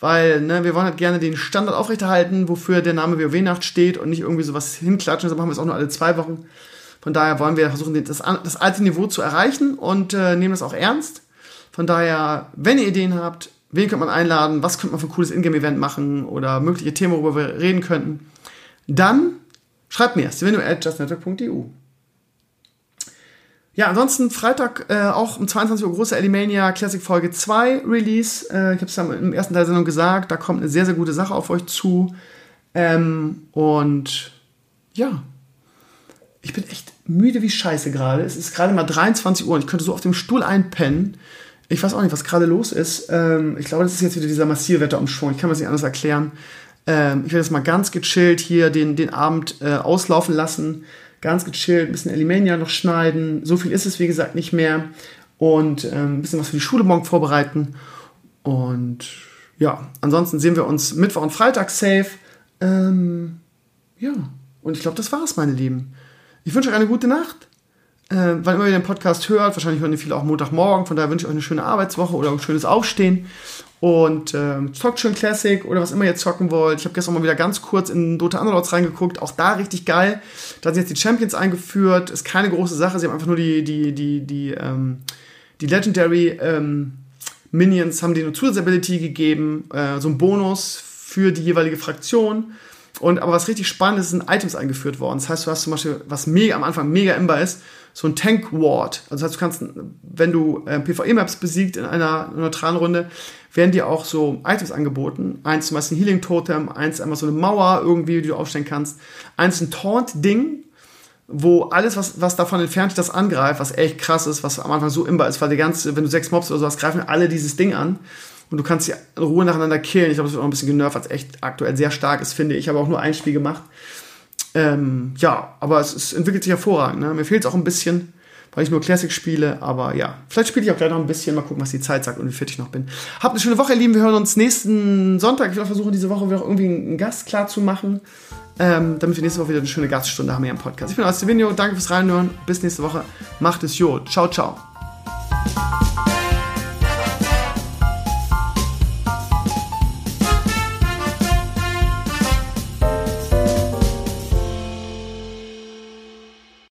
Weil ne, wir wollen halt gerne den Standard aufrechterhalten, wofür der Name WoW-Nacht steht und nicht irgendwie sowas hinklatschen. Deshalb machen wir es auch nur alle zwei Wochen. Von daher wollen wir versuchen, das, das alte Niveau zu erreichen und äh, nehmen das auch ernst. Von daher, wenn ihr Ideen habt, wen könnte man einladen, was könnte man für ein cooles Ingame-Event machen oder mögliche Themen, worüber wir reden könnten, dann schreibt mir stevenio.justnetwork.eu. Ja, ansonsten Freitag äh, auch um 22 Uhr große Elimania Classic Folge 2 Release. Äh, ich habe es ja im ersten Teil der Sendung gesagt, da kommt eine sehr, sehr gute Sache auf euch zu. Ähm, und ja, ich bin echt müde wie Scheiße gerade. Es ist gerade mal 23 Uhr und ich könnte so auf dem Stuhl einpennen. Ich weiß auch nicht, was gerade los ist. Ähm, ich glaube, das ist jetzt wieder dieser massive Wetterumschwung. Ich kann mir das nicht anders erklären. Ähm, ich werde jetzt mal ganz gechillt hier den, den Abend äh, auslaufen lassen. Ganz gechillt, ein bisschen Elimania noch schneiden. So viel ist es, wie gesagt, nicht mehr. Und ähm, ein bisschen was für die Schule morgen vorbereiten. Und ja, ansonsten sehen wir uns Mittwoch und Freitag safe. Ähm, ja, und ich glaube, das war's, meine Lieben. Ich wünsche euch eine gute Nacht. Äh, wann immer ihr den Podcast hört, wahrscheinlich hören die viele auch Montagmorgen, von daher wünsche ich euch eine schöne Arbeitswoche oder ein schönes Aufstehen. Und äh, zockt schön Classic oder was immer ihr zocken wollt. Ich habe gestern mal wieder ganz kurz in Dota Underlords reingeguckt. Auch da richtig geil. Da sind jetzt die Champions eingeführt. Ist keine große Sache. Sie haben einfach nur die, die, die, die, ähm, die Legendary ähm, Minions haben die eine Zusatzability gegeben. Äh, so ein Bonus für die jeweilige Fraktion. Und aber was richtig spannend ist, sind Items eingeführt worden. Das heißt, du hast zum Beispiel, was mega am Anfang mega imbar ist, so ein Tank Ward. Also das heißt, du kannst, wenn du äh, PvE-Maps besiegt in einer neutralen Runde, werden dir auch so Items angeboten. Eins zum Beispiel ein Healing Totem, eins einmal so eine Mauer irgendwie, die du aufstellen kannst. Eins ein Taunt-Ding, wo alles, was, was davon entfernt das angreift, was echt krass ist, was am Anfang so imbar ist, weil die ganze, wenn du sechs Mobs oder sowas, greifen alle dieses Ding an und du kannst sie in Ruhe nacheinander killen. Ich glaube, das wird auch ein bisschen genervt, was echt aktuell sehr stark ist, finde ich. Ich habe auch nur ein Spiel gemacht. Ähm, ja, aber es, es, entwickelt sich hervorragend. Ne? Mir fehlt es auch ein bisschen, weil ich nur Classic spiele. Aber ja, vielleicht spiele ich auch gleich noch ein bisschen. Mal gucken, was die Zeit sagt und wie fit ich noch bin. Habt eine schöne Woche, ihr Lieben. Wir hören uns nächsten Sonntag. Ich will versuchen, diese Woche wieder irgendwie einen Gast klar zu machen. Ähm, damit wir nächste Woche wieder eine schöne Gaststunde haben hier im Podcast. Ich bin Stevenio. Danke fürs Reinhören. Bis nächste Woche. Macht es jo. Ciao, ciao.